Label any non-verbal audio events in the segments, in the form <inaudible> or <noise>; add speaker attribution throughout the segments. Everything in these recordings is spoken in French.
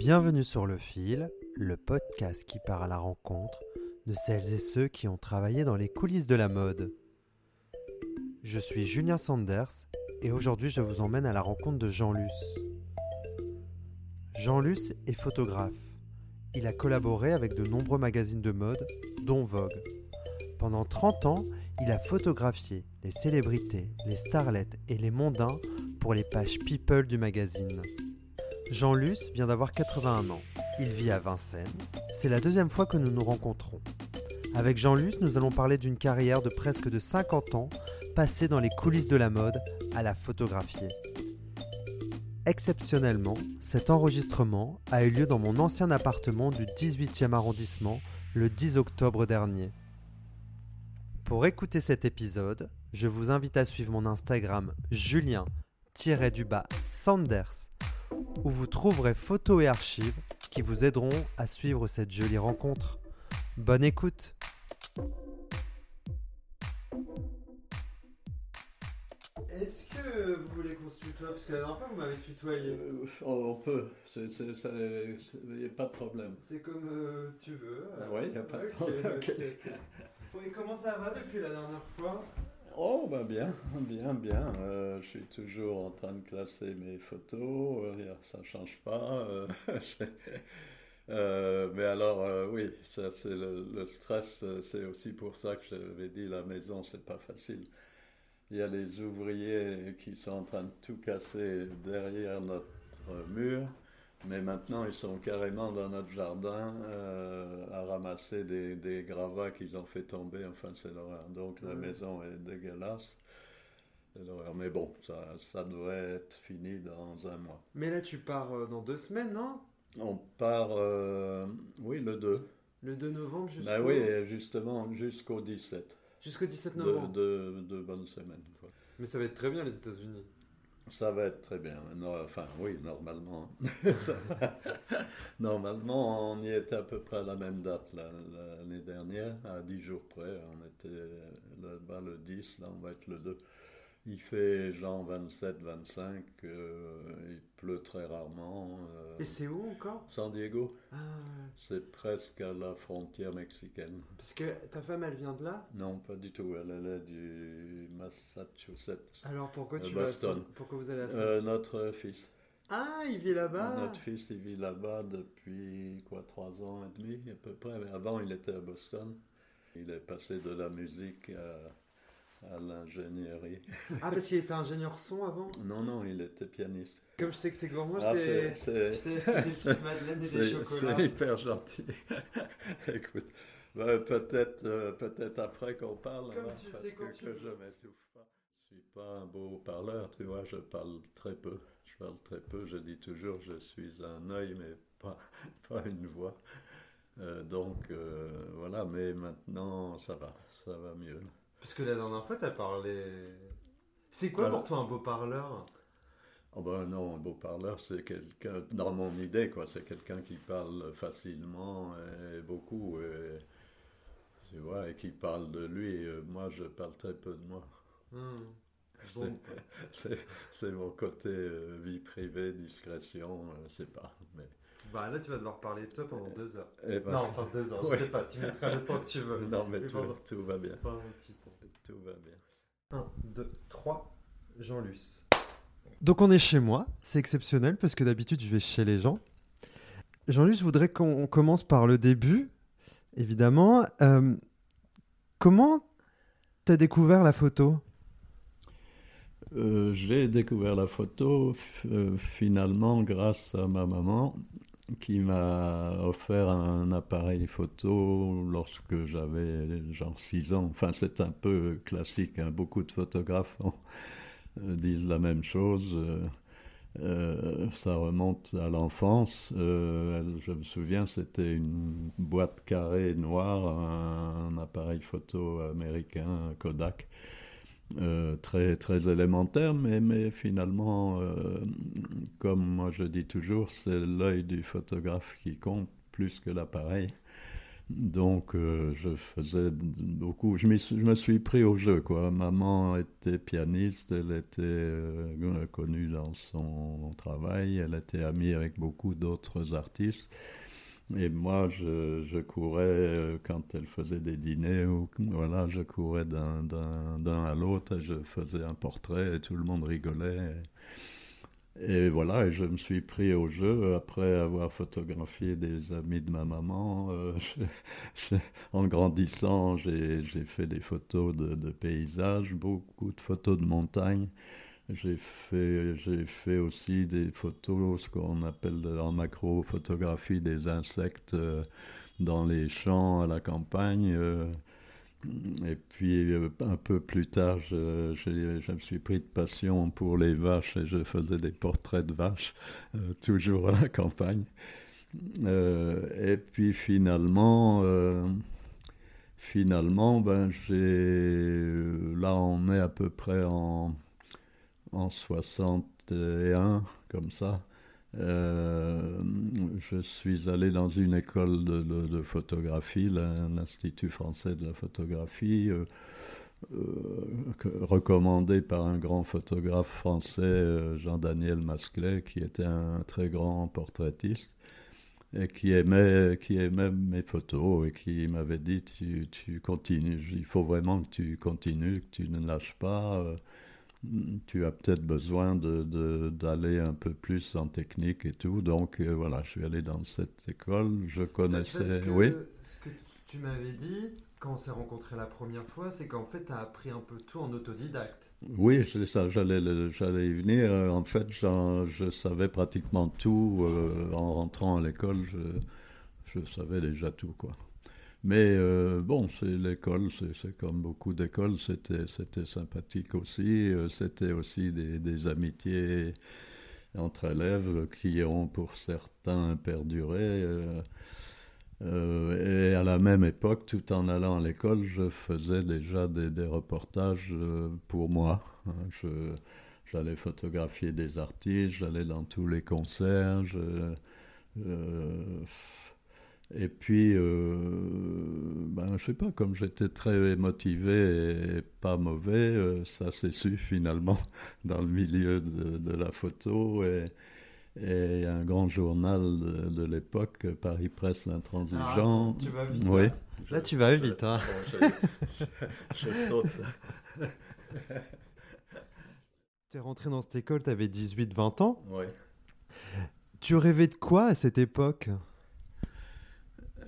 Speaker 1: Bienvenue sur Le Fil, le podcast qui part à la rencontre de celles et ceux qui ont travaillé dans les coulisses de la mode. Je suis Julien Sanders et aujourd'hui je vous emmène à la rencontre de Jean Luce. Jean Luce est photographe. Il a collaboré avec de nombreux magazines de mode, dont Vogue. Pendant 30 ans, il a photographié les célébrités, les starlets et les mondains pour les pages People du magazine. Jean Luce vient d'avoir 81 ans. Il vit à Vincennes. C'est la deuxième fois que nous nous rencontrons. Avec Jean Luce, nous allons parler d'une carrière de presque de 50 ans passée dans les coulisses de la mode à la photographier. Exceptionnellement, cet enregistrement a eu lieu dans mon ancien appartement du 18e arrondissement le 10 octobre dernier. Pour écouter cet épisode, je vous invite à suivre mon Instagram julien-sanders où vous trouverez photos et archives qui vous aideront à suivre cette jolie rencontre. Bonne écoute Est-ce que vous voulez qu'on se tutoie? Parce que la dernière fois, vous m'avez tutoyé.
Speaker 2: Euh, on peut, il n'y a pas de problème.
Speaker 1: C'est comme euh, tu veux.
Speaker 2: Ah oui, il n'y a pas de
Speaker 1: Ok,
Speaker 2: problème. <laughs>
Speaker 1: Et comment ça va depuis la dernière fois?
Speaker 2: Oh, bah bien, bien, bien. Euh, je suis toujours en train de classer mes photos, euh, ça ne change pas. euh, <laughs> euh, mais alors, oui, ça c'est le, stress, c'est aussi pour ça que j'avais dit la maison, c'est pas facile. Il y a les ouvriers qui sont en train de tout casser derrière notre mur, mais maintenant ils sont carrément dans notre jardin euh, à ramasser des, des gravats qu'ils ont fait tomber. Enfin, c'est l'horreur. Donc la maison est dégueulasse. C'est l'horreur. Mais bon, ça, ça devrait être fini dans un mois.
Speaker 1: Mais là, tu pars euh, dans deux semaines, non?
Speaker 2: On part, euh, oui, le 2.
Speaker 1: Le 2 novembre jusqu'au
Speaker 2: Ben oui, justement, jusqu'au 17.
Speaker 1: jusqu'au 17
Speaker 2: De,
Speaker 1: novembre.
Speaker 2: de, de bonnes semaines. quoi.
Speaker 1: Mais ça va être très bien les États-Unis.
Speaker 2: Ça va être très bien. Enfin, oui, normalement. <laughs> normalement, on y était à peu près à la même date la- l'année dernière, à 10 jours près. On était là-bas le 10, là on va être le 2. Il fait genre 27, 25, euh, il pleut très rarement. euh,
Speaker 1: Et c'est où encore?
Speaker 2: San Diego,
Speaker 1: Ah,
Speaker 2: c'est presque à la frontière mexicaine.
Speaker 1: Parce que ta femme, elle vient de là?
Speaker 2: Non, pas du tout. Elle, elle est du Massachusetts.
Speaker 1: Alors pourquoi
Speaker 2: Euh,
Speaker 1: tu vas à
Speaker 2: Boston.
Speaker 1: Pourquoi vous allez à San-
Speaker 2: Euh, notre fils.
Speaker 1: Ah, il vit là-bas
Speaker 2: Notre fils, il vit là-bas depuis quoi, trois ans et demi à peu près. Mais Avant, il était à Boston. Il est passé de la musique à, à l'ingénierie.
Speaker 1: Ah, parce qu'il était ingénieur son avant
Speaker 2: Non, non, il était pianiste.
Speaker 1: Comme je sais que t'es gourmand,
Speaker 2: Ah,
Speaker 1: je t'ai acheté des petites <laughs> madeleines et des chocolats.
Speaker 2: c'est hyper gentil. <laughs> Écoute, ben, peut-être euh, peut-être après qu'on parle.
Speaker 1: Comme
Speaker 2: alors,
Speaker 1: tu
Speaker 2: parce
Speaker 1: sais quand
Speaker 2: que,
Speaker 1: tu
Speaker 2: que je m'étouffe pas. Je suis pas un beau parleur, tu vois, je parle très peu. Je parle très peu, je dis toujours je suis un œil, mais pas, <laughs> pas une voix. Euh, donc euh, voilà, mais maintenant ça va, ça va mieux.
Speaker 1: Parce que la dernière fois, t'as parlé... C'est quoi pour toi un beau parleur
Speaker 2: Oh ben non, un beau parleur, c'est quelqu'un, dans mon idée, quoi, c'est quelqu'un qui parle facilement et beaucoup, et, tu vois, et qui parle de lui. Moi, je parle très peu de moi.
Speaker 1: Hmm. <laughs> Bon,
Speaker 2: C'est mon côté euh, vie privée, discrétion, euh, je sais pas. Mais,
Speaker 1: bah là, tu vas devoir parler de toi pendant deux heures.
Speaker 2: Eh ben,
Speaker 1: Non, enfin deux heures,
Speaker 2: Ouais.
Speaker 1: je <laughs> sais pas, tu mettras le temps que tu veux.
Speaker 2: non, mais tout, tout va bien.
Speaker 1: Pas un petit.
Speaker 2: Tout va bien.
Speaker 1: 1, 2, 3, Jean Luce. Donc on est chez moi, c'est exceptionnel parce que d'habitude je vais chez les gens. Jean Luce, je voudrais qu'on commence par le début, évidemment. Euh, comment t'as découvert la photo?
Speaker 2: Euh, J'ai découvert la photo euh, finalement grâce à ma maman qui m'a offert un appareil photo lorsque j'avais genre 6 ans. Enfin, c'est un peu classique, hein. beaucoup de photographes euh, disent la même chose. Euh, euh, ça remonte à l'enfance. Je me souviens, c'était une boîte carrée noire, un appareil photo américain, Kodak. Euh, très, très élémentaire, mais, finalement, euh, comme moi je dis toujours, c'est l'œil du photographe qui compte plus que l'appareil. Donc, euh, je faisais beaucoup. Je, je, me suis pris au jeu, quoi. Maman était pianiste, elle était connue dans son travail, elle était amie avec beaucoup d'autres artistes. Et moi, je, courais euh, quand elle faisait des dîners, ou, voilà, je courais d'un à l'autre, je faisais un portrait et tout le monde rigolait. Et voilà, et je me suis pris au jeu après avoir photographié des amis de ma maman. Euh, <laughs> en grandissant, j'ai fait des photos de, paysages, beaucoup de photos de montagne. J'ai fait, fait aussi des photos, ce qu'on appelle en macro-photographie des insectes euh, dans les champs, à la campagne. Euh, et puis euh, un peu plus tard, je, je, me suis pris de passion pour les vaches et je faisais des portraits de vaches, toujours à la campagne. Et puis finalement, finalement, ben j'ai là on est à peu près en en 61 comme ça. Euh, je suis allé dans une école de, photographie, l'Institut français de la photographie, euh, euh, recommandé par un grand photographe français, Jean-Daniel Masclet, qui était un très grand portraitiste et qui aimait, qui aimait mes photos et qui m'avait dit tu, tu continues, il faut vraiment que tu continues, que tu ne lâches pas tu as peut-être besoin d'aller un peu plus en technique et tout. Donc euh, voilà, je suis allé dans cette école. Je connaissais. oui.
Speaker 1: Ce que tu m'avais dit quand on s'est rencontrés la première fois, c'est qu'en fait, tu as appris un peu tout en autodidacte.
Speaker 2: Oui, c'est ça, j'allais, j'allais y venir. En fait, je savais pratiquement tout. Euh, en rentrant à l'école, je, je savais déjà tout, quoi. Mais euh, bon, c'est l'école, c'est comme beaucoup d'écoles, c'était sympathique aussi. Euh, c'était aussi des, amitiés entre élèves qui ont pour certains perduré. Euh, et à la même époque, tout en allant à l'école, je faisais déjà des, reportages pour moi. J'allais photographier des artistes, j'allais dans tous les concerts. Je, et puis, euh, ben, je sais pas, comme j'étais très motivé et pas mauvais, euh, ça s'est su finalement <laughs> dans le milieu de, la photo. Et, et, un grand journal de, l'époque, Paris Presse l'Intransigeant.
Speaker 1: Ah, tu vas vite.
Speaker 2: Oui.
Speaker 1: Hein. Là, tu vas vite. Hein.
Speaker 2: je, saute. <laughs>
Speaker 1: tu es rentré dans cette école, tu avais 18-20 ans.
Speaker 2: Oui.
Speaker 1: Tu rêvais de quoi à cette époque?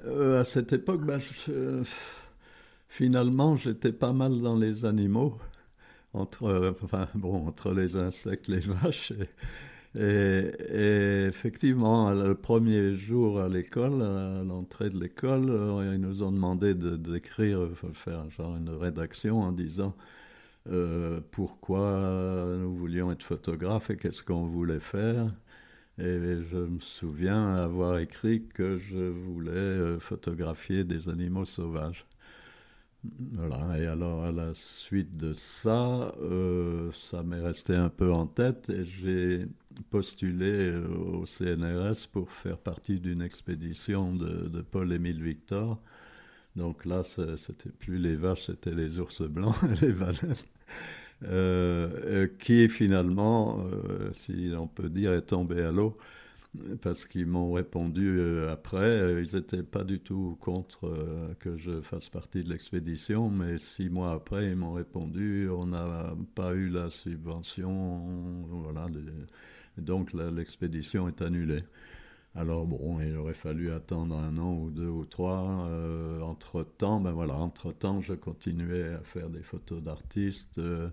Speaker 2: Euh, à cette époque, ben, finalement, j'étais pas mal dans les animaux, entre, euh, enfin, bon, entre les insectes, les vaches. Et, effectivement, le premier jour à l'école, à l'entrée de l'école, euh, ils nous ont demandé d'écrire, de, faire genre une rédaction en disant pourquoi nous voulions être photographes et qu'est-ce qu'on voulait faire. Et je me souviens avoir écrit que je voulais euh, photographier des animaux sauvages. Voilà, et alors à la suite de ça, euh, ça m'est resté un peu en tête et j'ai postulé euh, au CNRS pour faire partie d'une expédition de, Paul-Émile Victor. Donc là, c'était plus les vaches, c'était les ours blancs et <laughs> les baleines. Euh, euh, qui finalement, euh, si on peut dire, est tombé à l'eau parce qu'ils m'ont répondu après. Ils n'étaient pas du tout contre que je fasse partie de l'expédition, mais six mois après, ils m'ont répondu on n'a pas eu la subvention, voilà. donc l'expédition est annulée. Alors bon, il aurait fallu attendre un an ou deux ou trois. Euh, entre temps, ben voilà, entre temps, je continuais à faire des photos d'artistes. Euh,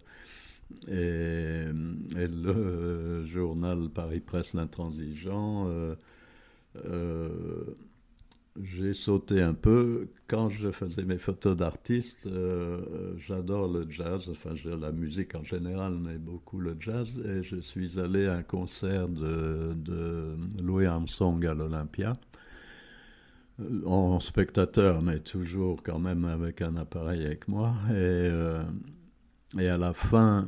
Speaker 2: et, le journal Paris Presse l'Intransigeant euh, j'ai sauté un peu. Quand je faisais mes photos d'artistes, euh, j'adore le jazz, enfin la musique en général, mais beaucoup le jazz. Et je suis allé à un concert de, Louis Armstrong à l'Olympia, euh, en spectateur, mais toujours quand même avec un appareil avec moi. Et, euh, et à la fin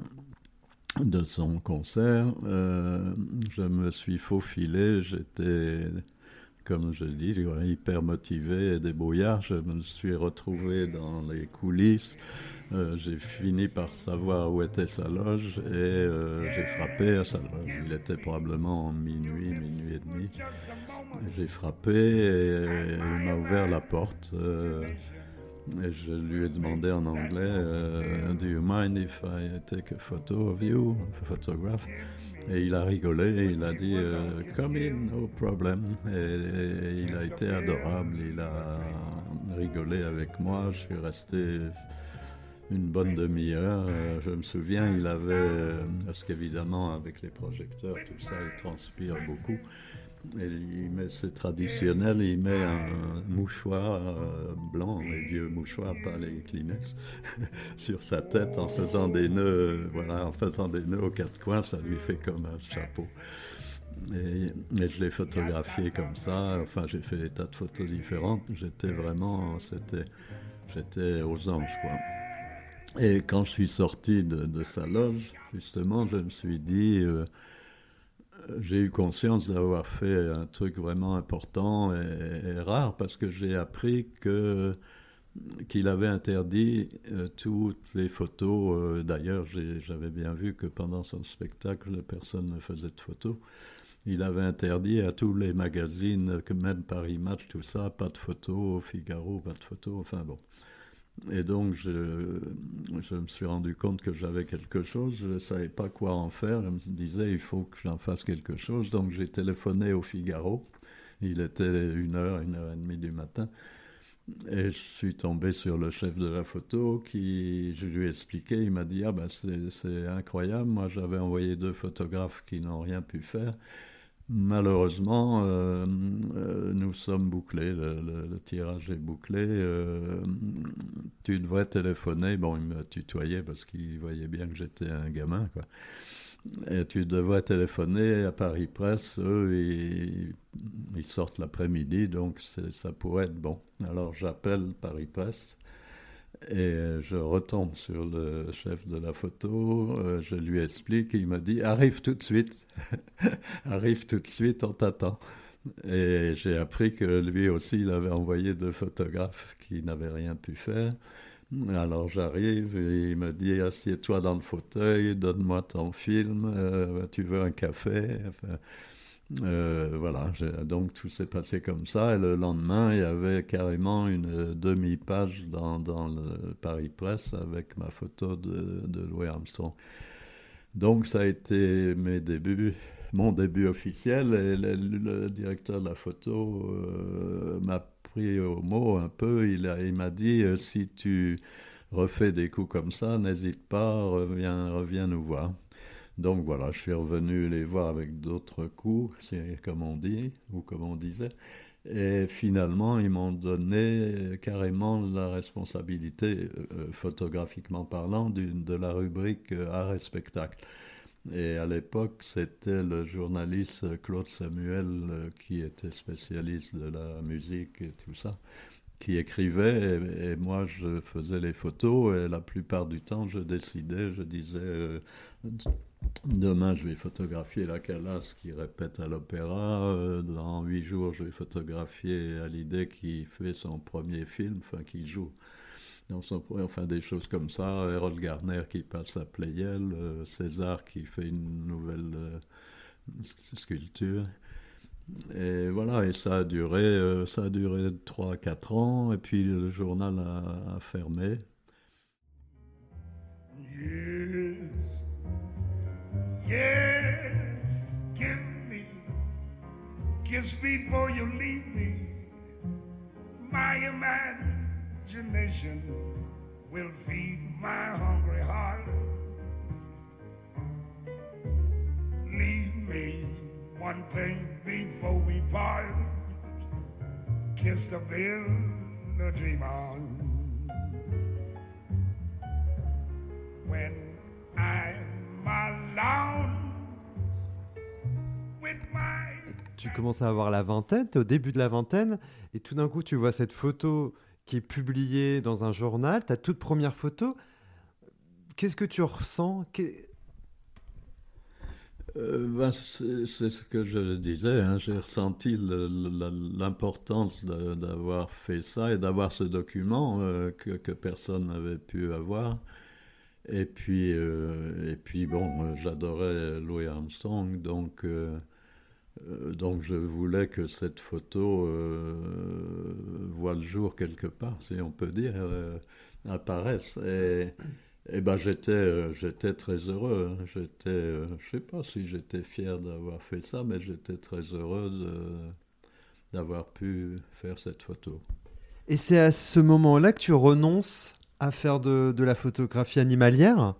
Speaker 2: de son concert, je me suis faufilé, j'étais comme je dis, hyper motivé et débrouillard. Je me suis retrouvé dans les coulisses. Euh, j'ai fini par savoir où était sa loge et euh, j'ai frappé. Il était probablement minuit, minuit et demi. J'ai frappé et, il m'a ouvert la porte. Euh, et je lui ai demandé en anglais Do you mind if I take a photo of you, a photograph? Et il a rigolé il a dit euh, Come in, no problem. Et, il a été adorable. Il a rigolé avec moi. Je suis resté une bonne demi-heure. Euh, je me souviens, il avait, euh, parce qu'évidemment, avec les projecteurs, tout ça, il transpire beaucoup. Il met, c'est traditionnel, il met un mouchoir euh, blanc, les vieux mouchoirs, pas les Kleenex, <laughs> sur sa tête en faisant des nœuds, voilà, en faisant des nœuds aux quatre coins, ça lui fait comme un chapeau. Et, je l'ai photographié comme ça, enfin j'ai fait des tas de photos différentes, j'étais vraiment, c'était, j'étais aux anges quoi. Et quand je suis sorti de, sa loge, justement, je me suis dit, euh, j'ai eu conscience d'avoir fait un truc vraiment important et, rare parce que j'ai appris que qu'il avait interdit euh, toutes les photos. Euh, d'ailleurs, j'avais bien vu que pendant son spectacle, personne ne faisait de photos. Il avait interdit à tous les magazines, même Paris Match, tout ça, pas de photos, Figaro, pas de photos, enfin bon. Et donc, je, me suis rendu compte que j'avais quelque chose, je ne savais pas quoi en faire. Je me disais, il faut que j'en fasse quelque chose. Donc, j'ai téléphoné au Figaro. Il était une heure, une heure et demie du matin. Et je suis tombé sur le chef de la photo qui, je lui ai expliqué, il m'a dit, ah ben c'est incroyable, moi j'avais envoyé deux photographes qui n'ont rien pu faire. Malheureusement, euh, euh, nous sommes bouclés, le, tirage est bouclé. Euh, tu devrais téléphoner. Bon, il me tutoyait parce qu'il voyait bien que j'étais un gamin. Et tu devrais téléphoner à Paris Presse. Eux, ils, ils sortent l'après-midi, donc ça pourrait être bon. Alors j'appelle Paris Presse. Et je retombe sur le chef de la photo, euh, je lui explique, il me dit Arrive tout de suite, <laughs> arrive tout de suite, on t'attend. Et j'ai appris que lui aussi, il avait envoyé deux photographes qui n'avaient rien pu faire. Alors j'arrive il me dit Assieds-toi dans le fauteuil, donne-moi ton film, euh, tu veux un café? Euh, voilà, donc tout s'est passé comme ça. Et le lendemain, il y avait carrément une demi-page dans, le Paris Presse avec ma photo de, Louis Armstrong. Donc ça a été mes débuts, mon début officiel. Et le, directeur de la photo euh, m'a pris au mot un peu. Il, il m'a dit euh, si tu refais des coups comme ça, n'hésite pas, reviens, reviens nous voir. Donc voilà, je suis revenu les voir avec d'autres coups, c'est comme on dit, ou comme on disait. Et finalement, ils m'ont donné carrément la responsabilité, euh, photographiquement parlant, de la rubrique art et spectacle. Et à l'époque, c'était le journaliste Claude Samuel, euh, qui était spécialiste de la musique et tout ça, qui écrivait, et, moi je faisais les photos, et la plupart du temps, je décidais, je disais... Euh, Demain, je vais photographier la Calas qui répète à l'opéra. Euh, dans huit jours, je vais photographier Hallyday qui fait son premier film, enfin qui joue dans son enfin des choses comme ça. Harold Garner qui passe à Playel, euh, César qui fait une nouvelle euh, sculpture. Et voilà, et ça a duré, ça a duré 3-4 ans, et puis le journal a fermé. Yes, give me, kiss before you leave me. My imagination will feed my hungry heart. Leave me one thing before we part. Kiss the bill, the dream on. When tu commences à avoir la vingtaine, tu es au début de la vingtaine, et tout d'un coup, tu vois cette photo qui est publiée dans un journal, ta toute première photo. Qu'est-ce que tu ressens? Euh, ben, c'est ce que je disais, hein. j'ai ressenti l'importance d'avoir fait ça et d'avoir ce document euh, que, personne n'avait pu avoir. Et puis, euh, et puis bon, j'adorais Louis Armstrong, donc, donc je voulais que cette photo voie le jour quelque part, si on peut dire, apparaisse. Et, ben j'étais euh, j'étais très heureux. Hein. J'étais euh, je sais pas si j'étais fier d'avoir fait ça, mais j'étais très heureux d'avoir pu faire cette photo.
Speaker 1: Et c'est à ce moment-là que tu renonces à faire de, de la photographie animalière?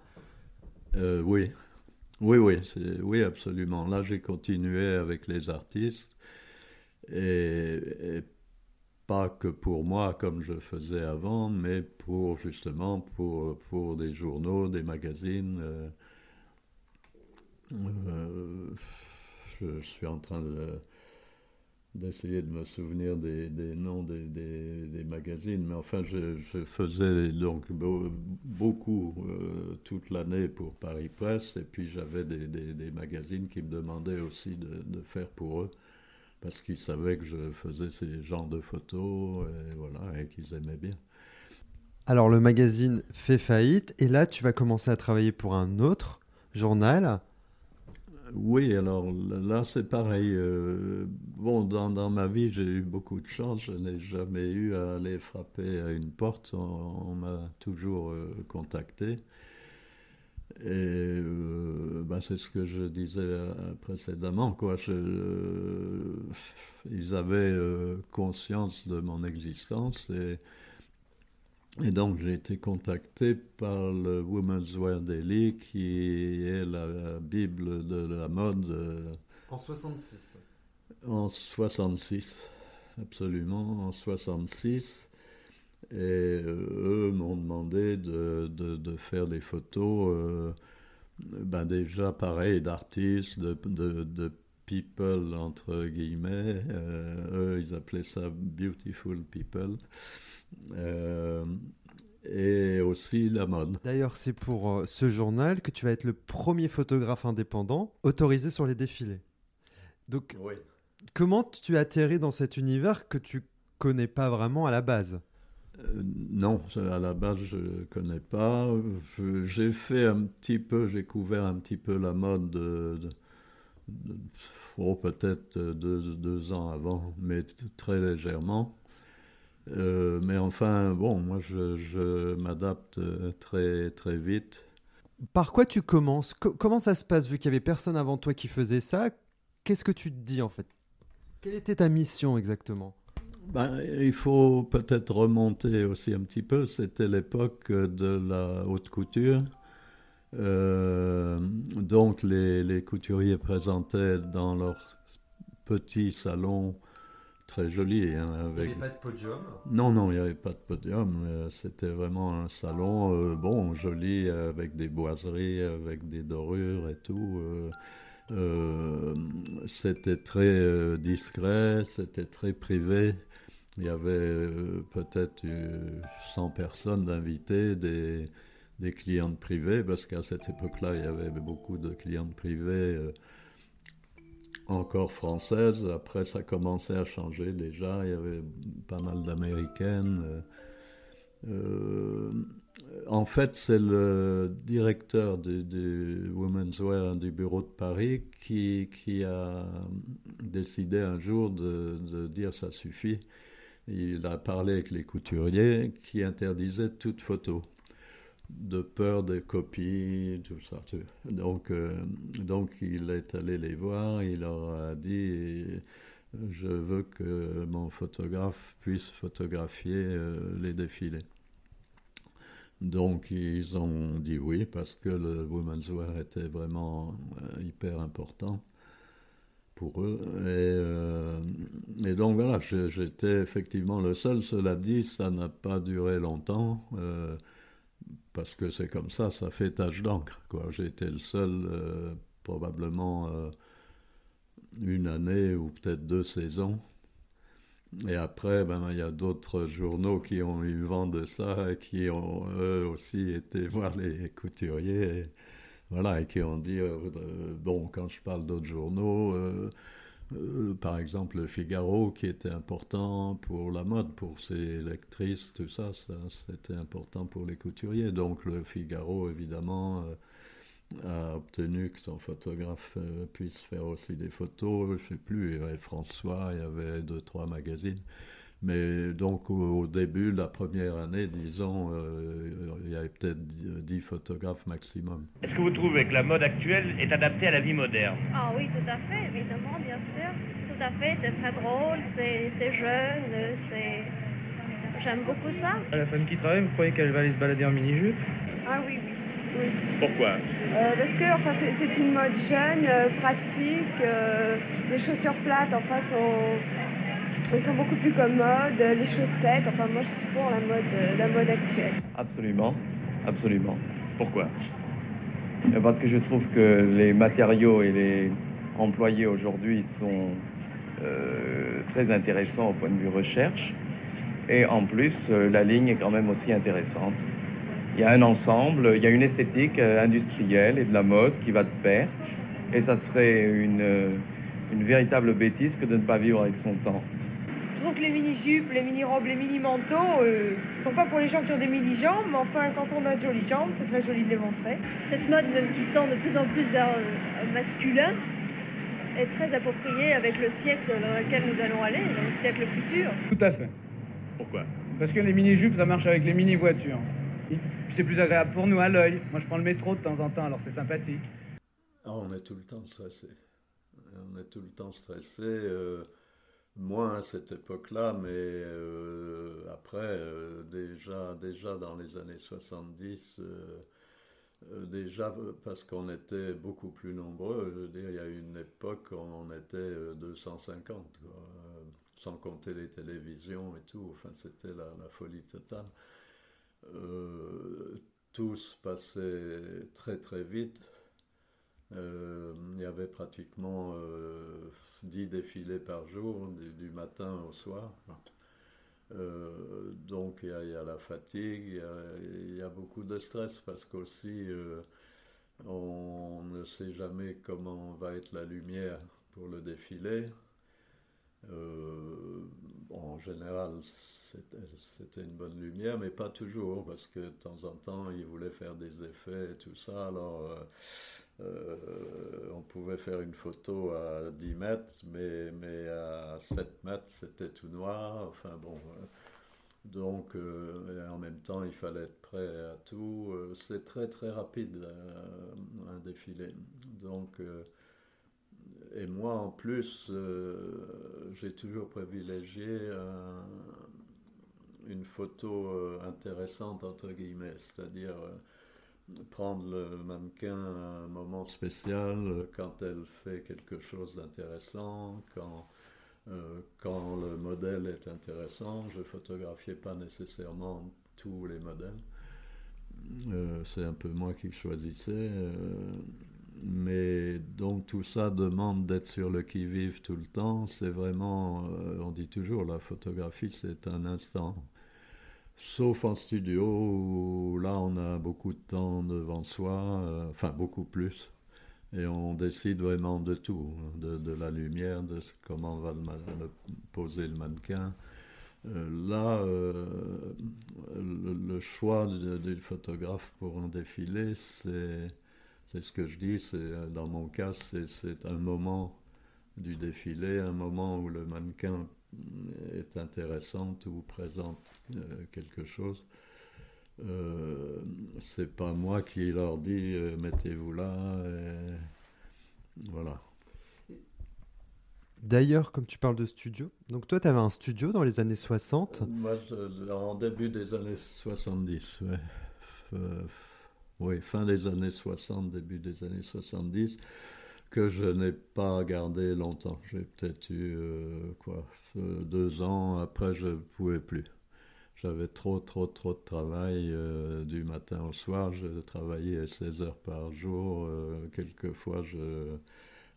Speaker 2: Euh, Oui, oui, oui, oui, absolument. Là, j'ai continué avec les artistes et, pas que pour moi comme je faisais avant, mais pour justement pour, pour des journaux, des magazines. Euh, euh, je, suis en train d'essayer de me souvenir des, des noms des, des, magazines, mais enfin je, faisais donc beaucoup euh, toute l'année pour Paris Presse, et puis j'avais des, magazines qui me demandaient aussi de, de faire pour eux parce qu'ils savaient que je faisais ces genres de photos et voilà et qu'ils aimaient bien.
Speaker 1: Alors le magazine fait faillite et là tu vas commencer à travailler pour un autre journal.
Speaker 2: Oui, alors là c'est pareil. Euh, bon, dans, dans, ma vie j'ai eu beaucoup de chance. Je n'ai jamais eu à aller frapper à une porte. On, m'a toujours euh, contacté. Et euh, ben, c'est ce que je disais précédemment. Quoi. Ils avaient conscience de mon existence et, et donc j'ai été contacté par le Women's Wear Daily qui est la, Bible de la mode.
Speaker 1: en 66.
Speaker 2: En 66, absolument, en 66. Et euh, eux m'ont demandé de, de, faire des photos, euh, ben déjà pareil, d'artistes, de, de, people, entre guillemets. Euh, eux, ils appelaient ça beautiful people. Et aussi la mode.
Speaker 1: D'ailleurs, c'est pour ce journal que tu vas être le premier photographe indépendant autorisé sur les défilés. Donc, comment tu atterris dans cet univers que tu connais pas vraiment à la base?
Speaker 2: Euh, non, à la base, je ne connais pas. J'ai fait un petit peu, j'ai couvert un petit peu la mode de, oh, peut-être deux, ans avant, mais très légèrement. Euh, mais enfin, bon, moi, je, m'adapte très, très vite.
Speaker 1: Par quoi tu commences? Comment ça se passe, vu qu'il y avait personne avant toi qui faisait ça? Qu'est-ce que tu te dis, en fait? Quelle était ta mission exactement?
Speaker 2: Ben, il faut peut-être remonter aussi un petit peu. C'était l'époque de la haute couture. Euh, donc les, les, couturiers présentaient dans leur petit salon très joli.
Speaker 1: Hein, avec... Il n'y avait pas de podium
Speaker 2: Non, non, il n'y avait pas de podium. C'était vraiment un salon euh, bon, joli, avec des boiseries, avec des dorures et tout. Euh, c'était très discret, c'était très privé. Il y avait euh, peut-être 100 personnes d'invités, des, des clientes privées, parce qu'à cette époque-là, il y avait beaucoup de clientes privées euh, encore françaises. Après, ça commençait à changer déjà. Il y avait pas mal d'américaines. Euh, en fait, c'est le directeur du, Women's Wear du bureau de Paris qui, qui a décidé un jour de, de dire ça suffit il a parlé avec les couturiers qui interdisaient toute photo de peur des copies, tout ça. Donc, euh, donc il est allé les voir, il leur a dit je veux que mon photographe puisse photographier euh, les défilés. Donc ils ont dit oui parce que le Women's Wear était vraiment euh, hyper important pour eux. Euh, et, donc voilà, j'étais effectivement le seul. Cela dit, ça n'a pas duré longtemps. Parce que c'est comme ça, ça fait tache d'encre. J'ai été le seul, euh, probablement une année ou peut-être deux saisons. Et après, ben, il y a d'autres journaux qui ont eu vent de ça et qui ont eux aussi été <laughs> voir les couturiers. voilà, et qui ont dit, bon, quand je parle d'autres journaux, par exemple le Figaro, qui était important pour la mode, pour ses lectrices, tout ça, ça c'était important pour les couturiers. Donc le Figaro, évidemment, a obtenu que son photographe euh, puisse faire aussi des photos. Je ne sais plus, il y avait François, il y avait deux, trois magazines. Mais donc au, début de la première année, disons, euh, il y avait peut-être dix photographes maximum.
Speaker 3: Est-ce que vous trouvez que la mode actuelle est adaptée à la vie moderne?
Speaker 4: Ah oui, tout à fait, évidemment, bien sûr. Tout à fait, c'est très drôle, c'est jeune, c'est... J'aime beaucoup ça.
Speaker 5: La femme qui travaille, vous croyez qu'elle va aller se balader en mini-jupe?
Speaker 4: Ah oui, oui.
Speaker 3: Pourquoi?
Speaker 6: Euh, Parce que enfin, c'est une mode jeune, euh, pratique. Euh, les chaussures plates, enfin, sont, sont beaucoup plus commodes. Les chaussettes, enfin, moi, je suis pour la mode, la mode actuelle.
Speaker 7: Absolument, absolument.
Speaker 3: Pourquoi?
Speaker 7: Parce que je trouve que les matériaux et les employés aujourd'hui sont très intéressants au point de vue recherche. Et en plus, la ligne est quand même aussi intéressante. Il y a un ensemble, il y a une esthétique euh, industrielle et de la mode qui va de pair. Et ça serait euh, une véritable bêtise que de ne pas vivre avec son temps.
Speaker 6: Je trouve que les mini-jupes, les mini-robes, les mini-manteaux euh, sont pas pour les gens qui ont des mini-jambes, mais enfin, quand on a de jolies jambes, c'est très joli de les montrer.
Speaker 4: Cette mode, même qui tend de plus en plus vers un masculin, est très appropriée avec le siècle dans lequel nous allons aller, le siècle futur.
Speaker 5: Tout à fait.
Speaker 3: Pourquoi?
Speaker 5: Parce que les mini-jupes, ça marche avec les mini-voitures c'est plus agréable pour nous à l'œil. Moi, je prends le métro de temps en temps, alors c'est sympathique.
Speaker 2: Ah, on est tout le temps stressé. On est tout le temps stressé. Euh, moins à cette époque-là, mais euh, après, euh, déjà, déjà dans les années 70, déjà parce qu'on était beaucoup plus nombreux. Je veux dire, il y a une époque où on était 250, sans compter les télévisions et tout. Enfin, c'était la, la, folie totale. Euh, tous passaient très très vite. Euh, il y avait pratiquement euh, 10 défilés par jour, du, matin au soir. Euh, donc il y, a, la fatigue, il y a, beaucoup de stress parce qu'aussi on ne sait jamais comment va être la lumière pour le défilé. en général, c'était une bonne lumière, mais pas toujours, parce que de temps en temps, il voulait faire des effets et tout ça. Alors, euh, euh, on pouvait faire une photo à 10 mètres, mais, à 7 mètres, c'était tout noir. Enfin bon. Euh, donc, en même temps, il fallait être prêt à tout. c'est très, très rapide, un défilé. Donc, et moi, en plus, j'ai toujours privilégié un, une photo euh, intéressante, entre guillemets, c'est-à-dire euh, prendre le mannequin à un moment spécial, euh, quand elle fait quelque chose d'intéressant, quand, quand le modèle est intéressant. Je photographiais pas nécessairement tous les modèles. c'est un peu moi qui choisissais. mais donc tout ça demande d'être sur le qui-vive tout le temps. C'est vraiment, on dit toujours, la photographie c'est un instant. Sauf en studio où là on a beaucoup de temps devant soi, euh, enfin beaucoup plus, et on décide vraiment de tout, de, la lumière, de comment va poser le mannequin. Euh, là, euh, le, choix du photographe pour un défilé, c'est, c'est ce que je dis, c'est, dans mon cas, c'est un moment du défilé, un moment où le mannequin est intéressante ou présente euh, quelque chose. Euh, c'est pas moi qui leur dis euh, mettez-vous là. Voilà.
Speaker 1: D'ailleurs, comme tu parles de studio, donc toi, tu avais un studio dans les années 60
Speaker 2: Moi, en début des années 70, oui, fin des années 60, début des années 70 que je n'ai pas gardé longtemps. J'ai peut-être eu euh, quoi, deux ans. Après, je ne pouvais plus. J'avais trop, trop, trop de travail euh, du matin au soir. Je travaillais 16 heures par jour. Euh, quelquefois, je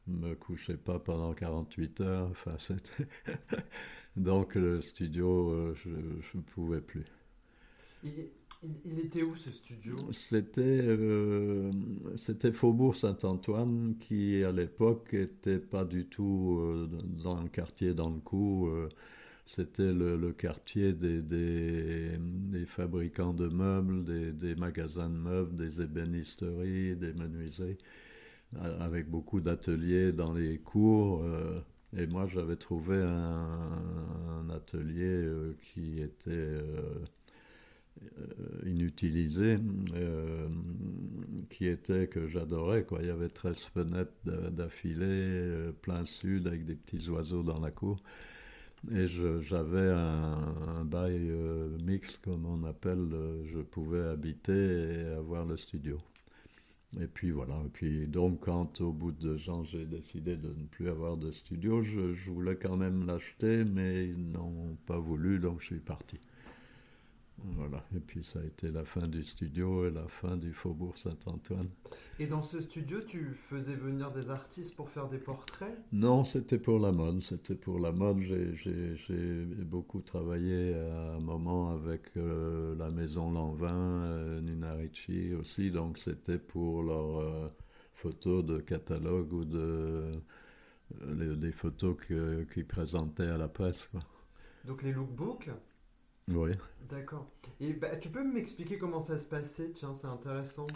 Speaker 2: me couchais pas pendant 48 heures. Enfin, c'était <laughs> Donc, le studio, je ne pouvais plus.
Speaker 1: Il, était où ce studio?
Speaker 2: C'était euh, c'était Faubourg Saint-Antoine qui à l'époque était pas du tout euh, dans le quartier dans le coup. Euh, c'était le, quartier des, des, fabricants de meubles, des, magasins de meubles, des ébénisteries, des menuiseries, avec beaucoup d'ateliers dans les cours. et moi, j'avais trouvé un, un atelier qui était inutilisé, euh, qui était que j'adorais. Quoi. Il y avait 13 fenêtres d'affilée, euh, plein sud, avec des petits oiseaux dans la cour. Et j'avais un, bail mix, comme on appelle, je pouvais habiter et avoir le studio. Et puis voilà, et puis donc quand au bout de deux ans j'ai décidé de ne plus avoir de studio, je voulais quand même l'acheter, mais ils n'ont pas voulu, donc je suis parti. Voilà, et puis ça a été la fin du studio et la fin du Faubourg Saint-Antoine.
Speaker 1: Et dans ce studio, tu faisais venir des artistes pour faire des portraits?
Speaker 2: Non, c'était pour la mode. C'était pour la mode. J'ai beaucoup travaillé à un moment avec euh, la maison Lanvin, euh, Nina Ricci aussi, donc c'était pour leurs euh, photos de catalogue ou de, les, photos qu'ils présentaient à la presse.
Speaker 1: Donc les lookbooks?
Speaker 2: Oui.
Speaker 1: D'accord. Et bah, tu peux m'expliquer comment ça se passait? Tiens, c'est intéressant.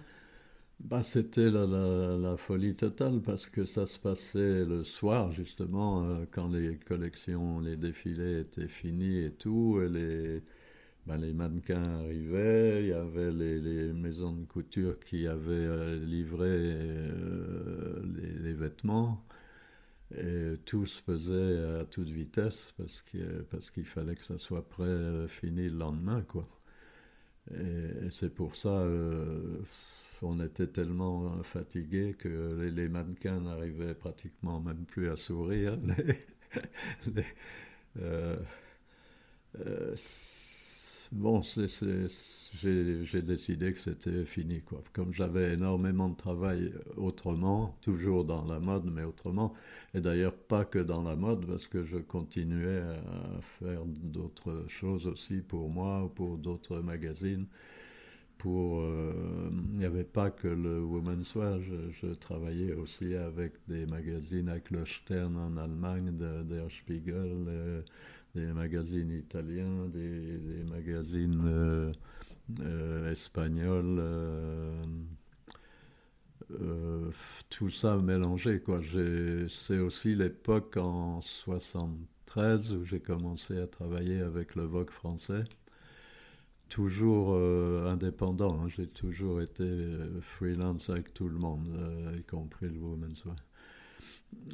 Speaker 2: Bah, c'était la, la, folie totale parce que ça se passait le soir, justement, euh, quand les collections, les défilés étaient finis et tout. Et les, bah, les mannequins arrivaient, il y avait les, les maisons de couture qui avaient euh, livré euh, les, les, vêtements. Et tout se faisait à toute vitesse parce qu'il parce fallait que ça soit prêt, euh, fini le lendemain, quoi. Et, c'est pour ça, euh, on était tellement fatigués que les, mannequins n'arrivaient pratiquement même plus à sourire. <laughs> Euh, bon, j'ai décidé que c'était fini. Quoi. Comme j'avais énormément de travail autrement, toujours dans la mode, mais autrement, et d'ailleurs pas que dans la mode, parce que je continuais à faire d'autres choses aussi pour moi, ou pour d'autres magazines. Pour, euh, il n'y avait pas que le Women's Wear, je, travaillais aussi avec des magazines, avec le Stern en Allemagne, Der Spiegel, euh, des magazines italiens, des, magazines euh, euh, espagnol, euh, euh, tout ça mélangé. Quoi. C'est aussi l'époque en 73 où j'ai commencé à travailler avec le Vogue français. Toujours indépendant, hein. j'ai toujours été freelance avec tout le monde, y compris le Women's Wear.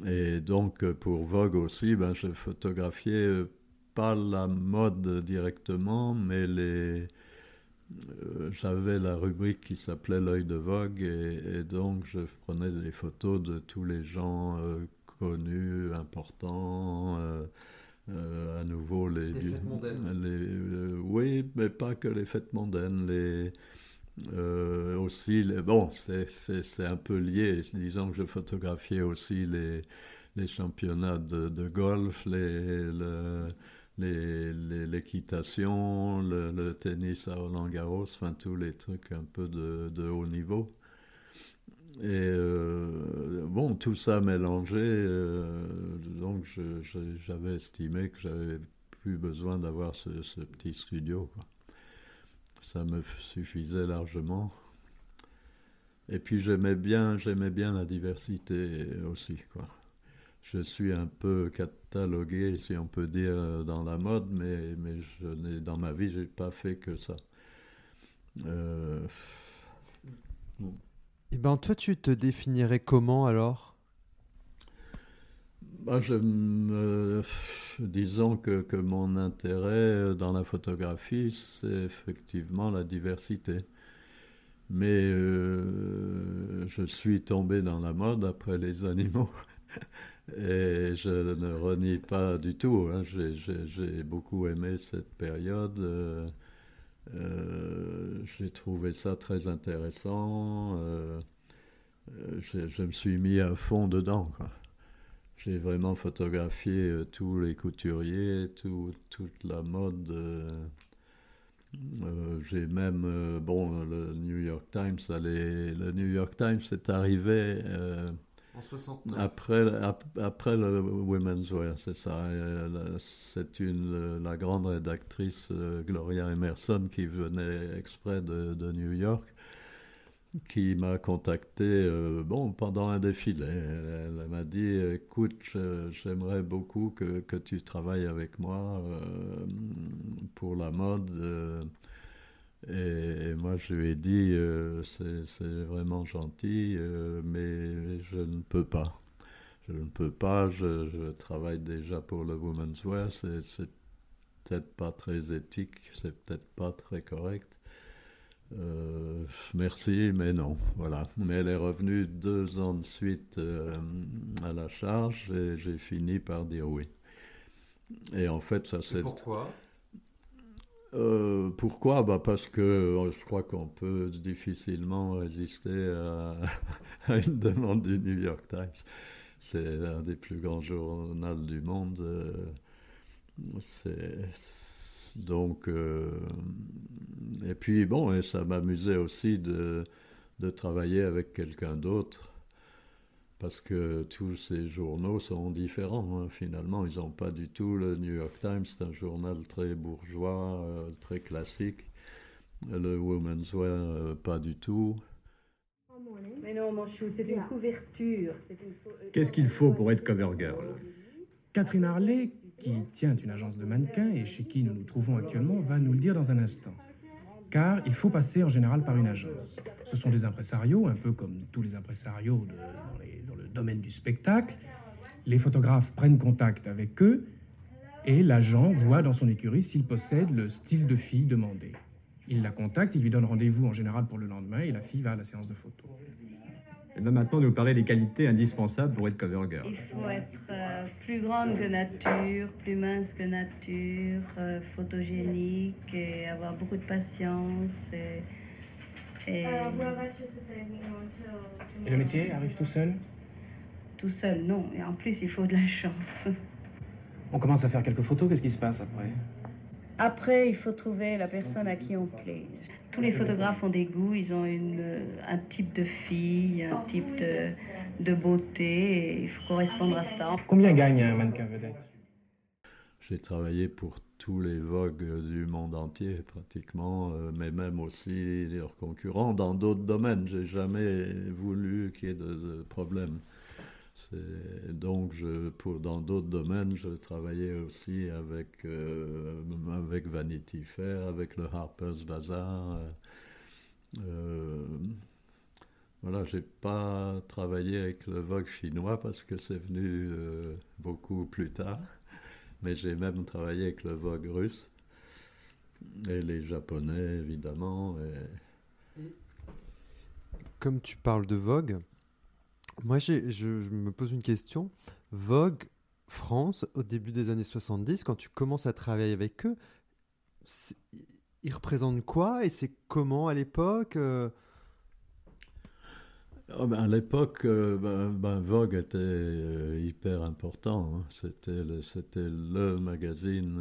Speaker 2: Et donc pour Vogue aussi, ben, je photographiais pas la mode directement, mais les, euh, j'avais la rubrique qui s'appelait l'œil de Vogue et, donc je prenais des photos de tous les gens euh, connus, importants. Euh, à nouveau les,
Speaker 1: fêtes mondaines.
Speaker 2: Les, oui, mais pas que les fêtes mondaines. Les, aussi, les, bon, c'est un peu lié. Disons que je photographiais aussi les, les championnats de, de golf, les, le, l'équitation, le, tennis à Roland Garros, enfin tous les trucs un peu de, haut niveau. Et euh, bon, tout ça mélangé, euh, donc j'avais estimé que j'avais plus besoin d'avoir ce, petit studio. Ça me suffisait largement. Et puis j'aimais bien, j'aimais bien la diversité aussi, quoi je suis un peu catalogué, si on peut dire, dans la mode, mais, mais je dans ma vie, je n'ai pas fait que ça. Euh...
Speaker 1: Eh ben, toi, tu te définirais comment alors?
Speaker 2: Bah, je me... Disons que, que, mon intérêt dans la photographie, c'est effectivement la diversité. Mais euh, je suis tombé dans la mode après les animaux. <laughs> Et je ne renie pas du tout. Hein. J'ai beaucoup aimé cette période. Euh, euh, j'ai trouvé ça très intéressant. Euh, je, me suis mis à fond dedans. J'ai vraiment photographié tous les couturiers, toute la mode. j'ai même, bon, le New York Times, le New York Times est arrivé
Speaker 1: en 69.
Speaker 2: Après, le Women's Wear, c'est ça. C'est une, la grande rédactrice Gloria Emerson qui venait exprès de, New York qui m'a contacté euh, bon, pendant un défilé. Elle, m'a dit Écoute, j'aimerais beaucoup que, tu travailles avec moi euh, pour la mode. Euh, et, moi, je lui ai dit C'est vraiment gentil, mais je ne peux pas. Je ne peux pas, je, je travaille déjà pour le Women's Wear, c'est peut-être pas très éthique, c'est peut-être pas très correct. Euh, merci, mais non. Voilà. Mais elle est revenue deux ans de suite euh, à la charge et j'ai fini par dire oui. Et en fait, ça c'est.
Speaker 1: Pourquoi?
Speaker 2: Euh, pourquoi? Bah Parce que je crois qu'on peut difficilement résister <laughs> à, une demande du New York Times. C'est un des plus grands journaux du monde. C'est donc, euh, et puis bon, ça m'amusait aussi de, travailler avec quelqu'un d'autre, parce que tous ces journaux sont différents. Hein. Finalement, ils n'ont pas du tout le New York Times, c'est un journal très bourgeois, euh, très classique. Le Women's Wear, euh, pas du tout.
Speaker 8: Mais non, mon chou, c'est une couverture.
Speaker 9: Qu'est-ce qu'il faut pour être cover girl? Catherine Harley qui tient une agence de mannequins et chez qui nous nous trouvons actuellement, va nous le dire dans un instant. Car il faut passer en général par une agence. Ce sont des impresarios, un peu comme tous les impresarios dans, dans le domaine du spectacle. Les photographes prennent contact avec eux et l'agent voit dans son écurie s'il possède le style de fille demandé. Il la contacte, il lui donne rendez-vous en général pour le lendemain et la fille va à la séance de photos.
Speaker 10: Elle va maintenant nous parler des qualités indispensables pour être cover girl.
Speaker 8: Il faut être euh, plus grande que nature, plus mince que nature, euh, photogénique et avoir beaucoup de patience. Et,
Speaker 9: et... le métier arrive tout seul?
Speaker 8: Tout seul, non. Et en plus, il faut de la chance. <laughs>
Speaker 9: On commence à faire quelques photos, qu'est-ce qui se passe après?
Speaker 8: Après, il faut trouver la personne à qui on plaît. Tous les photographes ont des goûts, ils ont une, un type de fille, un type de, de beauté, et il faut correspondre à ça.
Speaker 9: Combien gagne un mannequin vedette?
Speaker 2: J'ai travaillé pour tous les vogues du monde entier pratiquement, euh, mais même aussi leurs concurrents dans d'autres domaines. J'ai jamais voulu qu'il y ait de, de problème. Donc, je, pour, dans d'autres domaines, je travaillais aussi avec, euh, avec Vanity Fair, avec le Harper's Bazaar. Euh, voilà, j'ai pas travaillé avec le Vogue chinois parce que c'est venu euh, beaucoup plus tard, mais j'ai même travaillé avec le Vogue russe et les Japonais évidemment.
Speaker 1: Comme tu parles de Vogue, moi, je, me pose une question. Vogue France, au début des années 70, quand tu commences à travailler avec eux, ils représentent quoi et c'est comment à l'époque euh?
Speaker 2: oh ben, À l'époque, euh, ben, ben, Vogue était euh, hyper important. Hein. C'était le, magazine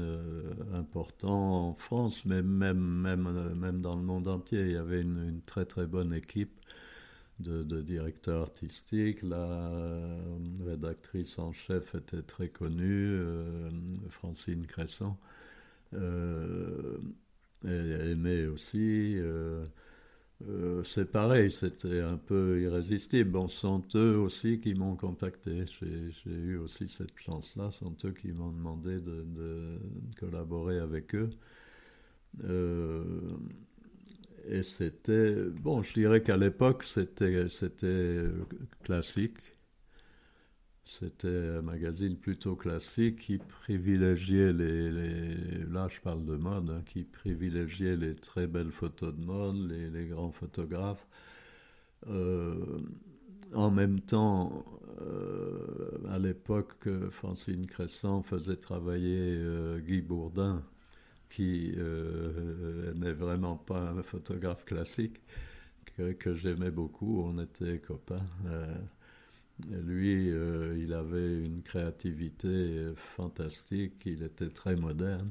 Speaker 2: important en France, mais même, dans le monde entier. Il y avait une très très bonne équipe de, directeur artistique. La euh, rédactrice en chef était très connue, euh, Francine Cresson. Euh, elle aimait aussi. c'est pareil, c'était un peu irrésistible. Bon, sont eux aussi qui m'ont contacté. J'ai eu aussi cette chance-là. Sont eux qui m'ont demandé de, de, collaborer avec eux. Et c'était, bon, je dirais qu'à l'époque, c'était, classique. C'était un magazine plutôt classique qui privilégiait les, là je parle de mode, hein, qui privilégiait les très belles photos de mode, les, grands photographes. Euh, en même temps, euh, à l'époque, Francine Crescent faisait travailler euh, Guy Bourdin qui euh, n'est vraiment pas un photographe classique, que, j'aimais beaucoup. On était copains. Euh, lui, euh, il avait une créativité fantastique, il était très moderne.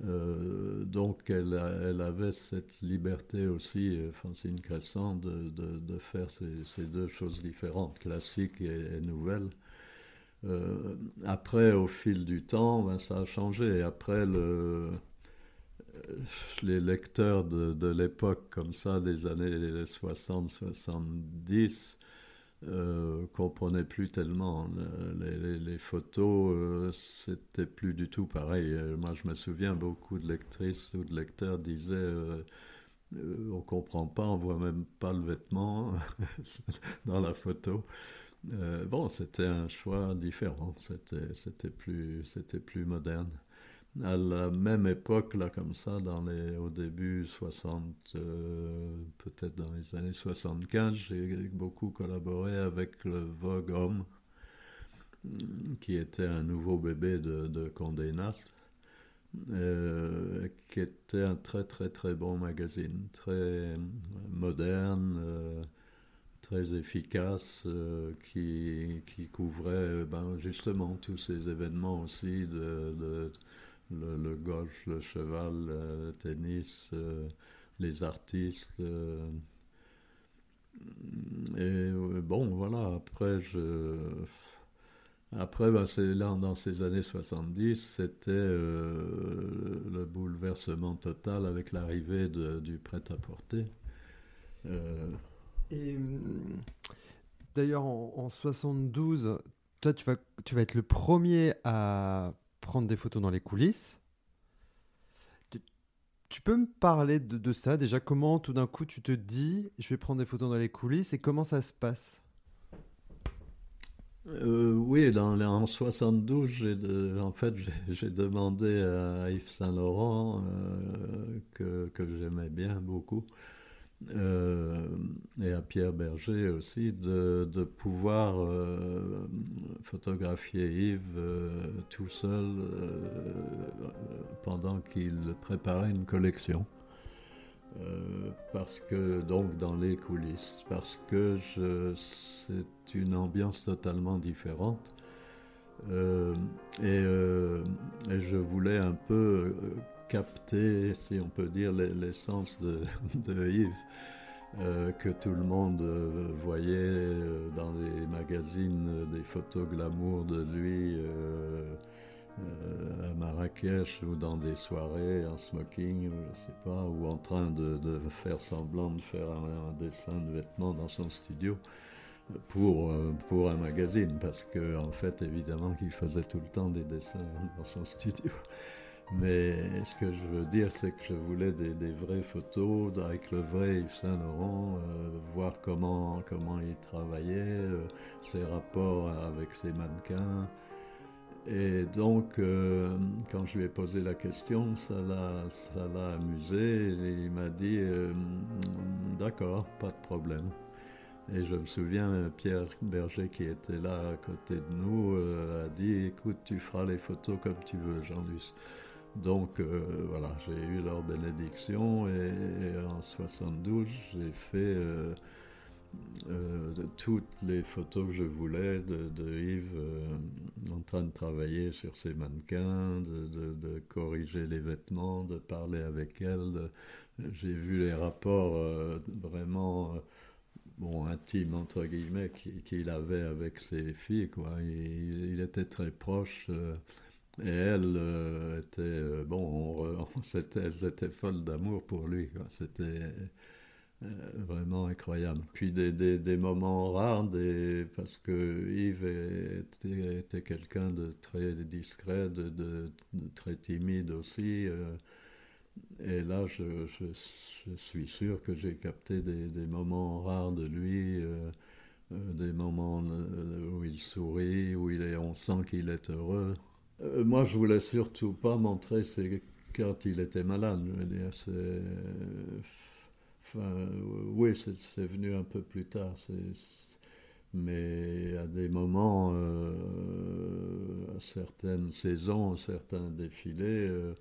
Speaker 2: Donc elle, avait cette liberté aussi, Francine Crescent, de, de, de faire ces, ces, deux choses différentes, classique et, et nouvelle. Euh, après, au fil du temps, ben, ça a changé. Après, le, les lecteurs de, l'époque comme ça, des années 60-70, euh, comprenaient plus tellement. Les, photos, euh, c'était plus du tout pareil. Euh, moi, je me souviens, beaucoup de lectrices ou de lecteurs disaient euh, euh, on comprend pas, on voit même pas le vêtement <laughs> dans la photo. Euh, bon, c'était un choix différent, c'était plus, plus moderne. À la même époque, là, comme ça, dans les, au début 60, euh, peut-être dans les années 75, j'ai beaucoup collaboré avec le Vogue Homme, qui était un nouveau bébé de, Condé Nast, euh, qui était un très très très bon magazine, très moderne, très efficace, euh, qui, couvrait ben, justement tous ces événements aussi de, le, golf, le cheval, le tennis, euh, les artistes. Euh, et bon, voilà, après, je. Après, ben, là, dans ces années 70, c'était euh, le bouleversement total avec l'arrivée du prêt-à-porter.
Speaker 1: Euh... Et d'ailleurs, en, en, 72, toi, tu vas, tu vas être le premier à prendre des photos dans les coulisses. Tu, peux me parler de, ça déjà Comment tout d'un coup tu te dis je vais prendre des photos dans les coulisses et comment ça se passe?
Speaker 2: Euh, Oui, dans, en 72, de, en fait, j'ai demandé à Yves Saint Laurent euh, que, que j'aimais bien beaucoup. Euh, et à Pierre Berger aussi de, pouvoir euh, photographier Yves euh, tout seul pendant qu'il préparait une collection. Parce que donc dans les coulisses, parce que c'est une ambiance totalement différente et, je voulais un peu capter, si on peut dire, l'essence <laughs> de, Yves, euh, que tout le monde euh, voyait euh, dans les magazines des photos glamour de lui à Marrakech ou dans des soirées en smoking, je sais pas, ou en train de, faire semblant de faire un, dessin de vêtements dans son studio. Pour, un magazine, parce que en fait, évidemment, qu'il faisait tout le temps des dessins dans son studio. Mais ce que je veux dire, c'est que je voulais des, vraies photos avec le vrai Yves Saint Laurent, euh, voir comment, comment il travaillait, euh, ses rapports avec ses mannequins. Et donc, euh, quand je lui ai posé la question, ça l'a amusé. Il m'a dit D'accord, pas de problème. Et je me souviens, Pierre Berger, qui était là à côté de nous, a dit Écoute, tu feras les photos comme tu veux, Jean-Luc. Donc euh, voilà, j'ai eu leur bénédiction et, en 72, j'ai fait euh, euh, toutes les photos que je voulais de, Yves en train de travailler sur ses mannequins, de, corriger les vêtements, de parler avec elle. J'ai vu les rapports vraiment bon, intimes, entre guillemets, qu'il qu avait avec ses filles. Il était très proche. Et elle euh, était, euh, bon, on, <laughs> on, elles étaient folles d'amour pour lui. C'était euh, vraiment incroyable. Puis des, des, moments rares, parce que Yves était, était quelqu'un de très discret, de, très timide aussi. Et là, je, suis sûr que j'ai capté des, des, moments rares de lui. Des moments où il sourit, où il est, on sent qu'il est heureux. Euh, moi, je voulais surtout pas montrer ses, quand il était malade. Je veux dire, c'est, enfin, oui, c'est venu un peu plus tard. mais à des moments, euh, à certaines saisons, certains défilés, euh,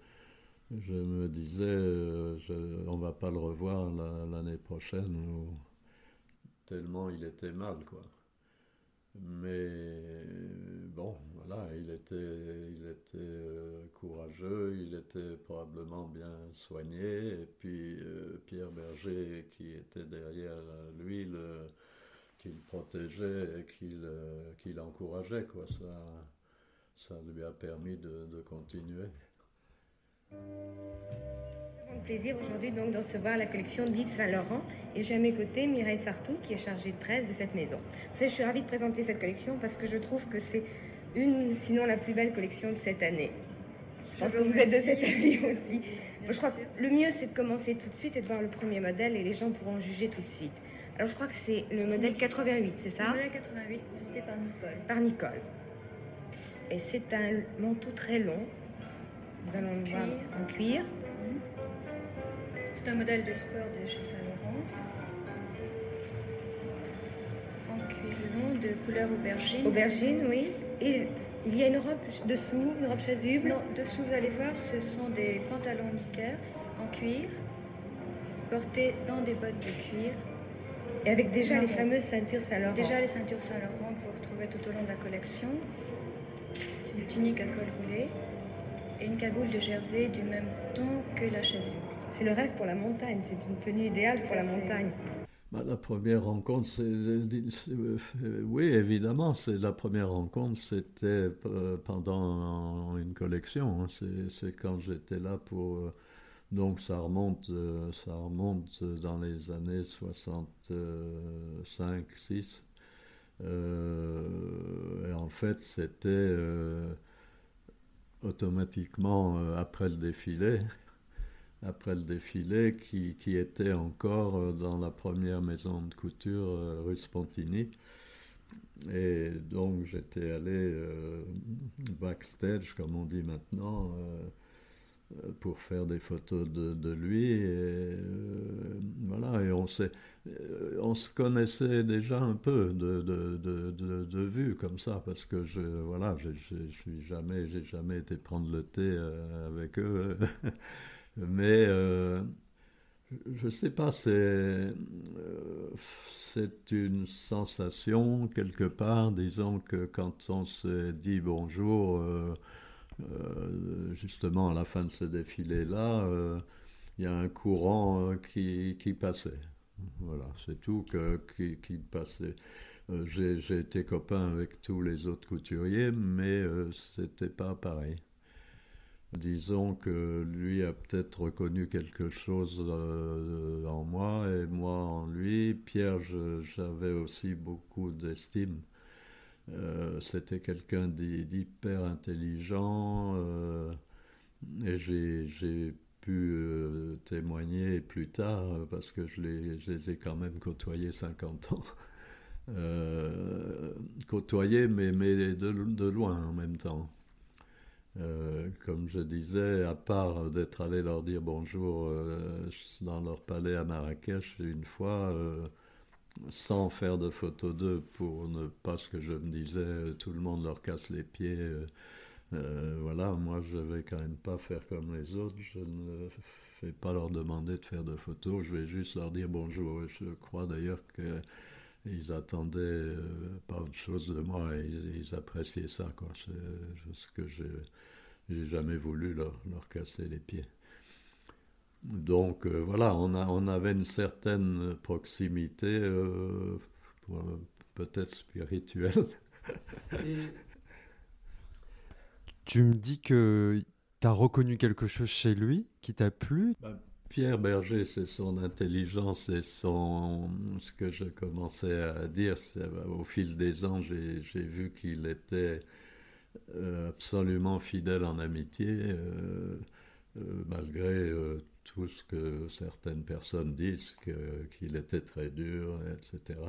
Speaker 2: je me disais, euh, je, on va pas le revoir l'année la, prochaine, tellement il était mal, quoi. Mais bon, voilà, il était, il était euh, courageux, il était probablement bien soigné, et puis Pierre Berger qui était derrière lui, le, qui le protégeait et qui, l'encourageait, quoi. Ça, lui a permis de continuer.
Speaker 11: Plaisir aujourd'hui donc de recevoir la collection d'Yves Saint-Laurent et j'ai à mes côtés Mireille Sartou qui est chargée de presse de cette maison. Je suis ravie de présenter cette collection parce que je trouve que c'est une, sinon la plus belle collection de cette année. Je pense que vous êtes de cet avis aussi. je crois que le mieux c'est de commencer tout de suite et de voir le premier modèle et les gens pourront juger tout de suite. Alors je crois que c'est le modèle 88, c'est ça?
Speaker 12: Le modèle 88 présenté par Nicole.
Speaker 11: Par Nicole. Et c'est un manteau très long. Nous allons le voir en cuir.
Speaker 12: C'est un modèle de sport de chez Saint-Laurent. En cuir long de couleur aubergine.
Speaker 11: Aubergine, oui. Et il y a une robe dessous, une robe chasuble?
Speaker 12: Non, dessous, vous allez voir, ce sont des pantalons Knickers en cuir, portés dans des bottes de cuir.
Speaker 11: Et avec déjà les fameuses ceintures Saint-Laurent.
Speaker 12: Déjà les ceintures Saint-Laurent que vous retrouvez tout au long de la collection une tunique à col roulé et une cagoule de jersey du même ton que la chasuble.
Speaker 11: C'est le rêve pour la montagne, c'est une tenue idéale pour la montagne.
Speaker 2: Bah, la première rencontre, c'est, euh, oui, évidemment, c'est la première rencontre, c'était euh, pendant une collection. Hein. c'est, quand j'étais là pour, euh, donc ça remonte, ça remonte dans les années 65, 6. Euh, et en fait, c'était euh, automatiquement euh, après le défilé, <laughs> après le défilé qui, qui, était encore dans la première maison de couture rue Spontini. Et donc j'étais allé backstage, comme on dit maintenant, euh, pour faire des photos de, lui. Et, euh, voilà, et on, euh, on se connaissait déjà un peu de, de, de vue comme ça, parce que je voilà, je jamais, j'ai jamais été prendre le thé avec eux, <laughs> mais je sais pas, c'est c'est une sensation quelque part, disons que quand on se dit bonjour. Euh, justement, à la fin de ce défilé-là, euh, il y a un courant euh, qui, qui, passait. Voilà, c'est tout que, qui, qui passait. J'ai été copain avec tous les autres couturiers, mais c'était pas pareil. Disons que lui a peut-être reconnu quelque chose en moi et moi en lui. Pierre, j'avais aussi beaucoup d'estime euh, c'était quelqu'un d'hyper intelligent euh, et j'ai pu euh, témoigner plus tard parce que je les, ai quand même côtoyés 50 ans. côtoyés mais, mais de, de, loin en même temps. comme je disais, à part d'être allé leur dire bonjour dans leur palais à Marrakech une fois, sans faire de photos d'eux pour ne pas ce que je me disais, tout le monde leur casse les pieds. Euh, euh, voilà, moi je vais quand même pas faire comme les autres, je ne vais pas leur demander de faire de photos, je vais juste leur dire bonjour. Je crois d'ailleurs qu'ils attendaient euh, pas autre chose de moi et ils, appréciaient ça, quoi. C'est ce que j'ai jamais voulu leur, leur casser les pieds. Donc euh, voilà, on, a, on, avait une certaine proximité, euh, peut-être spirituelle.
Speaker 1: tu me dis que tu as reconnu quelque chose chez lui qui t'a plu?
Speaker 2: Bah, Pierre Berger, c'est son intelligence et son, ce que je commençais à dire. Au fil des ans, j'ai vu qu'il était euh, absolument fidèle en amitié, malgré tout ce que certaines personnes disent, qu'il était très dur, etc.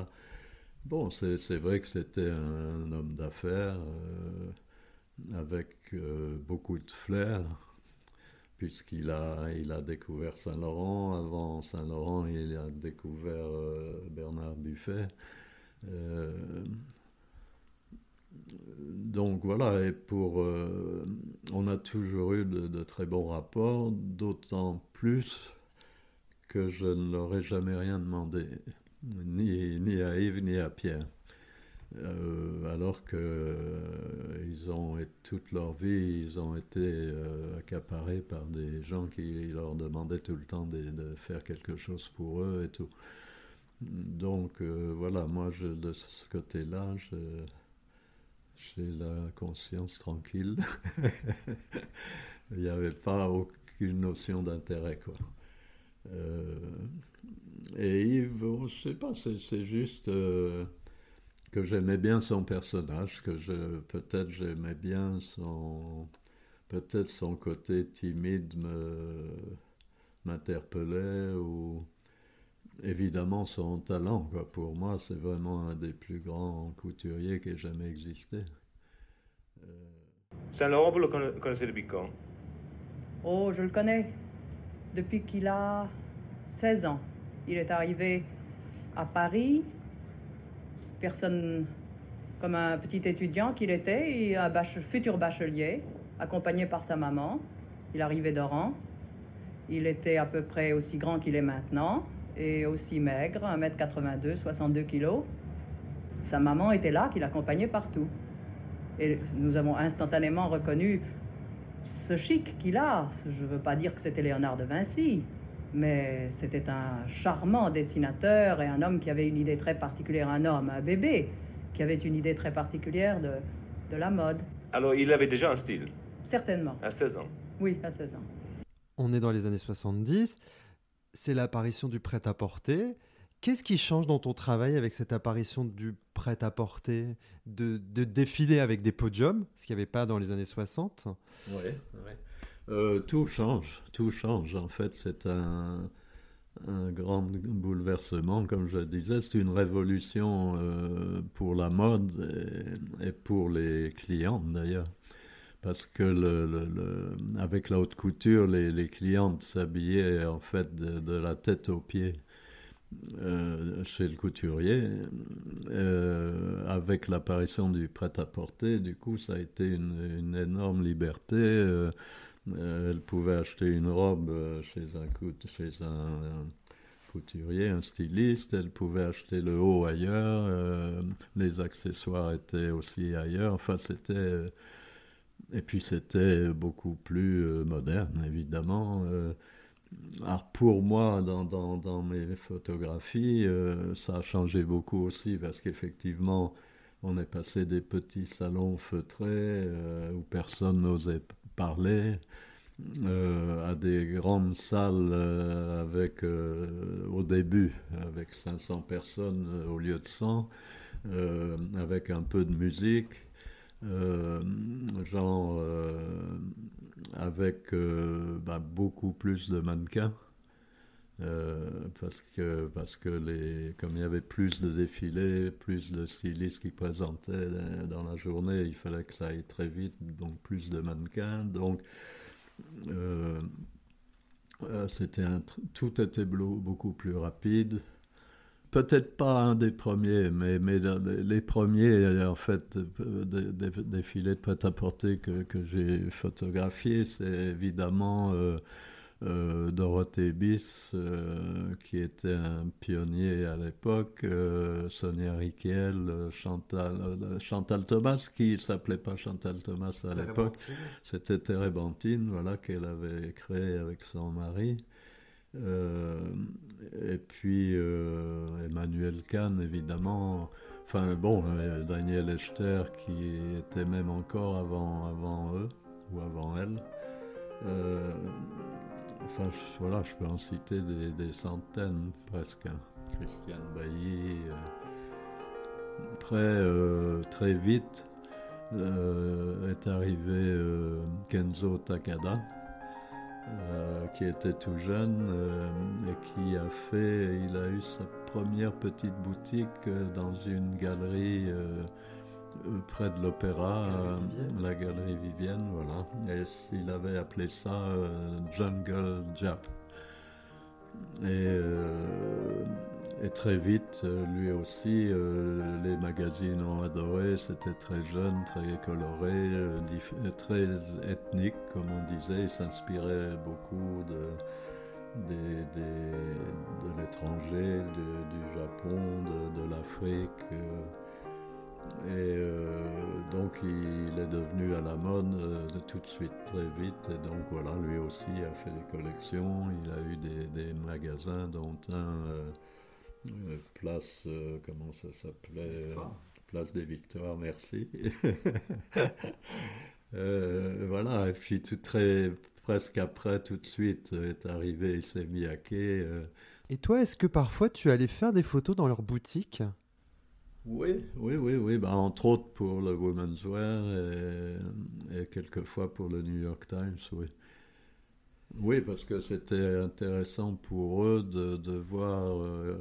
Speaker 2: Bon, c'est vrai que c'était un, homme d'affaires euh, avec euh, beaucoup de flair, puisqu'il a, il a découvert Saint-Laurent. Avant Saint-Laurent, il a découvert euh, Bernard Buffet donc voilà, et pour, euh, on a toujours eu de, très bons rapports, d'autant plus que je ne leur ai jamais rien demandé, ni, ni à Yves ni à Pierre. Euh, alors qu'ils euh, ont toute leur vie, ils ont été accaparés par des gens qui leur demandaient tout le temps de, faire quelque chose pour eux et tout. Donc voilà, moi je, de ce côté-là, j'ai la conscience tranquille. <laughs> Il n'y avait pas aucune notion d'intérêt, quoi. Euh, et Yves, je sais pas, c'est juste euh, que j'aimais bien son personnage, que je peut-être j'aimais bien son peut-être son côté timide me m'interpellait ou évidemment son talent. Quoi. Pour moi, c'est vraiment un des plus grands couturiers qui ait jamais existé.
Speaker 3: Euh... Saint-Laurent, vous le connaissez depuis quand?
Speaker 13: Oh, je le connais depuis qu'il a 16 ans. Il est arrivé à Paris, personne comme un petit étudiant qu'il était, et un futur bachelier, accompagné par sa maman. Il arrivait d'Oran. Il était à peu près aussi grand qu'il est maintenant et aussi maigre, 1m82, 62 kg. Sa maman était là, qui l'accompagnait partout. Et nous avons instantanément reconnu ce chic qu'il a. Je ne veux pas dire que c'était Léonard de Vinci, mais c'était un charmant dessinateur et un homme qui avait une idée très particulière, un homme, un bébé, qui avait une idée très particulière de, de la mode.
Speaker 3: Alors il avait déjà un style?
Speaker 13: Certainement.
Speaker 3: À 16 ans
Speaker 13: Oui, à 16 ans.
Speaker 1: On est dans les années 70, c'est l'apparition du prêt-à-porter. Qu'est-ce qui change dans ton travail avec cette apparition du prêt-à-porter, de, de, défiler avec des podiums, ce qu'il n'y avait pas dans les années 60
Speaker 2: Oui, ouais. tout change, tout change. En fait, c'est un, un, grand bouleversement, comme je disais, c'est une révolution euh, pour la mode et, pour les clients d'ailleurs. Parce que le, avec la haute couture, les, clientes s'habillaient en fait de, de la tête aux pieds. Euh, chez le couturier, euh, avec l'apparition du prêt-à-porter, du coup, ça a été une, énorme liberté. Euh, elle pouvait acheter une robe chez un, chez un, couturier, un styliste, elle pouvait acheter le haut ailleurs, les accessoires étaient aussi ailleurs. Enfin, c'était. Et puis, c'était beaucoup plus moderne, évidemment. Alors pour moi, dans, mes photographies, euh, ça a changé beaucoup aussi parce qu'effectivement, on est passé des petits salons feutrés euh, où personne n'osait parler euh, à des grandes salles avec, au début, avec 500 personnes au lieu de 100, avec un peu de musique. Euh, genre euh, avec euh, bah, beaucoup plus de mannequins. parce que parce que les comme il y avait plus de défilés, plus de stylistes qui présentaient dans la journée, il fallait que ça aille très vite, donc plus de mannequins, donc c'était tout était beaucoup plus rapide peut-être pas un des premiers, mais, mais les premiers, en fait, des défilés de prêt-à-porter que, que j'ai photographiés, c'est évidemment euh, euh, Dorothée Bis, euh, qui était un pionnier à l'époque, Sonia Riquel, Chantal, Chantal Thomas, qui s'appelait pas Chantal Thomas à l'époque, c'était Térébenthine, voilà, qu'elle avait créé avec son mari. Euh, et puis euh, Emmanuel Kahn, évidemment. Enfin bon, euh, Daniel Echter qui était même encore avant, avant eux ou avant elle. enfin voilà, je peux en citer des, centaines presque. Hein. Christiane Bailly. Après, très vite, est arrivé Kenzo Takada euh, qui était tout jeune euh, et qui a fait, il a eu sa première petite boutique euh, dans une galerie près de l'opéra, la galerie Vivienne, voilà. Et il avait appelé ça Jungle Jap. Et et très vite, euh, lui aussi, euh, les magazines ont adoré. C'était très jeune, très coloré, euh, très ethnique, comme on disait. Il s'inspirait beaucoup de, de l'étranger, du Japon, de, l'Afrique. Et donc il est devenu à la mode de tout de suite, très vite. Et donc voilà, lui aussi a fait des collections. Il a eu des, magasins, dont un place, comment ça s'appelait? Place des Victoires, merci. <laughs> voilà, et puis tout très presque après, tout de suite, est arrivé Semiyake. Euh.
Speaker 1: Et toi, est-ce que parfois tu allais faire des photos dans leur boutique?
Speaker 2: Oui, oui, oui, oui. Bah, entre autres pour le Women's Wear et, quelquefois pour le New York Times, oui. Oui, parce que c'était intéressant pour eux de, voir euh,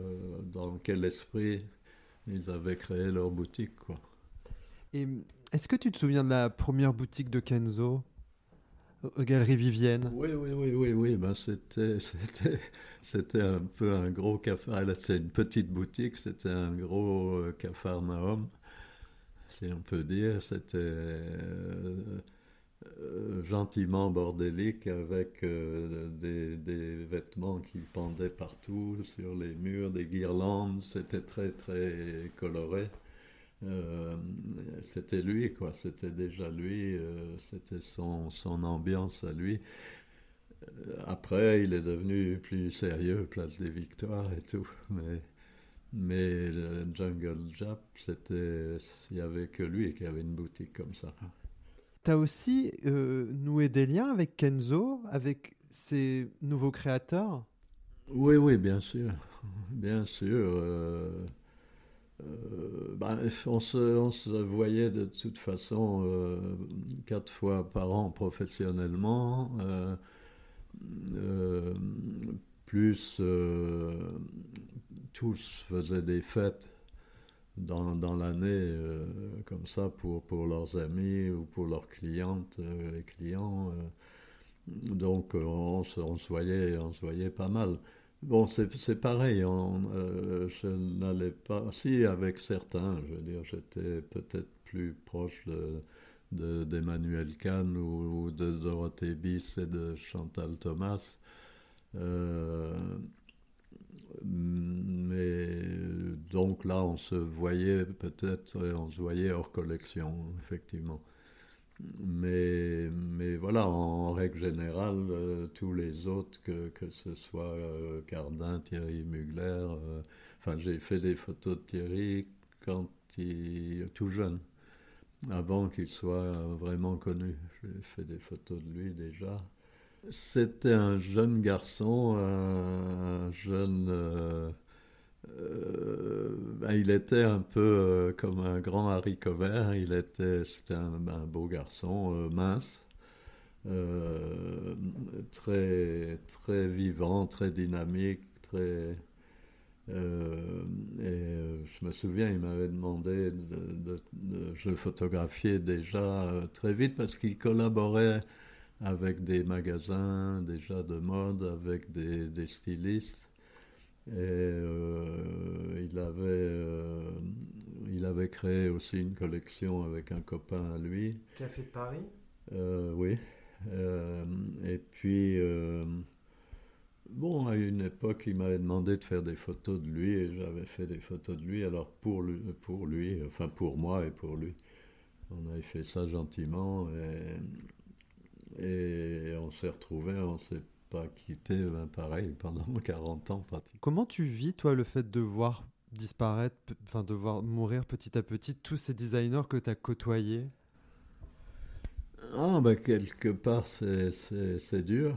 Speaker 2: dans quel esprit ils avaient créé leur boutique. Quoi.
Speaker 1: Et est-ce que tu te souviens de la première boutique de Kenzo aux Galeries Vivienne?
Speaker 2: Oui, oui, oui, oui, oui. Ben, c'était, <laughs> c'était, c'était un peu un gros café. C'était une petite boutique, c'était un gros euh, Naum, si on peut dire. C'était euh, euh, gentiment bordélique avec des, des, vêtements qui pendaient partout sur les murs, des guirlandes. C'était très, très coloré. Euh, c'était lui, quoi. C'était déjà lui, euh, c'était son, ambiance à lui. Euh, après, il est devenu plus sérieux, place des victoires et tout. Mais, mais le Jungle Jap, c'était, il n'y avait que lui qui avait une boutique comme ça.
Speaker 1: Tu as aussi noué des liens avec Kenzo, avec ses nouveaux créateurs?
Speaker 2: Oui, oui, bien sûr. Bien sûr. Euh, ben, on, se, voyait de toute façon euh, quatre fois par an professionnellement, euh, plus tous faisaient des fêtes dans, dans l'année comme ça pour, pour leurs amis ou pour leurs clientes et clients. donc on, se, on, voyait, on se voyait pas mal. Bon, c'est pareil. Euh, je n'allais pas. Si, avec certains, je veux dire, j'étais peut-être plus proche d'Emmanuel de, Kahn ou, de Dorothée Biss et de Chantal Thomas. Euh, mais donc là, on se voyait peut-être, on se voyait hors collection, effectivement. Mais, mais voilà, en, règle générale, euh, tous les autres, que, que ce soit euh, Cardin, Thierry Mugler, euh, enfin j'ai fait des photos de Thierry quand il tout jeune, avant qu'il soit vraiment connu. J'ai fait des photos de lui déjà. C'était un jeune garçon, un jeune euh, ben, il était un peu euh, comme un grand haricot vert. Il était, c'était un, beau garçon, euh, mince, très, très vivant, très dynamique, très. et je me souviens, il m'avait demandé de, je photographiais déjà très vite parce qu'il collaborait avec des magasins déjà de mode, avec des stylistes. Et euh, il, avait, euh, il avait créé aussi une collection avec un copain à lui.
Speaker 1: Café de Paris?
Speaker 2: Euh, Oui. et puis, bon, à une époque, il m'avait demandé de faire des photos de lui et j'avais fait des photos de lui. Alors, pour lui, pour lui enfin pour moi et pour lui, on avait fait ça gentiment et, et on s'est retrouvés, on s'est pas quitté ben, pareil pendant <laughs> 40 ans pratiquement.
Speaker 1: Comment tu vis toi le fait de voir disparaître, enfin de voir mourir petit à petit tous ces designers que tu as côtoyés?
Speaker 2: Ah ben quelque part c'est dur.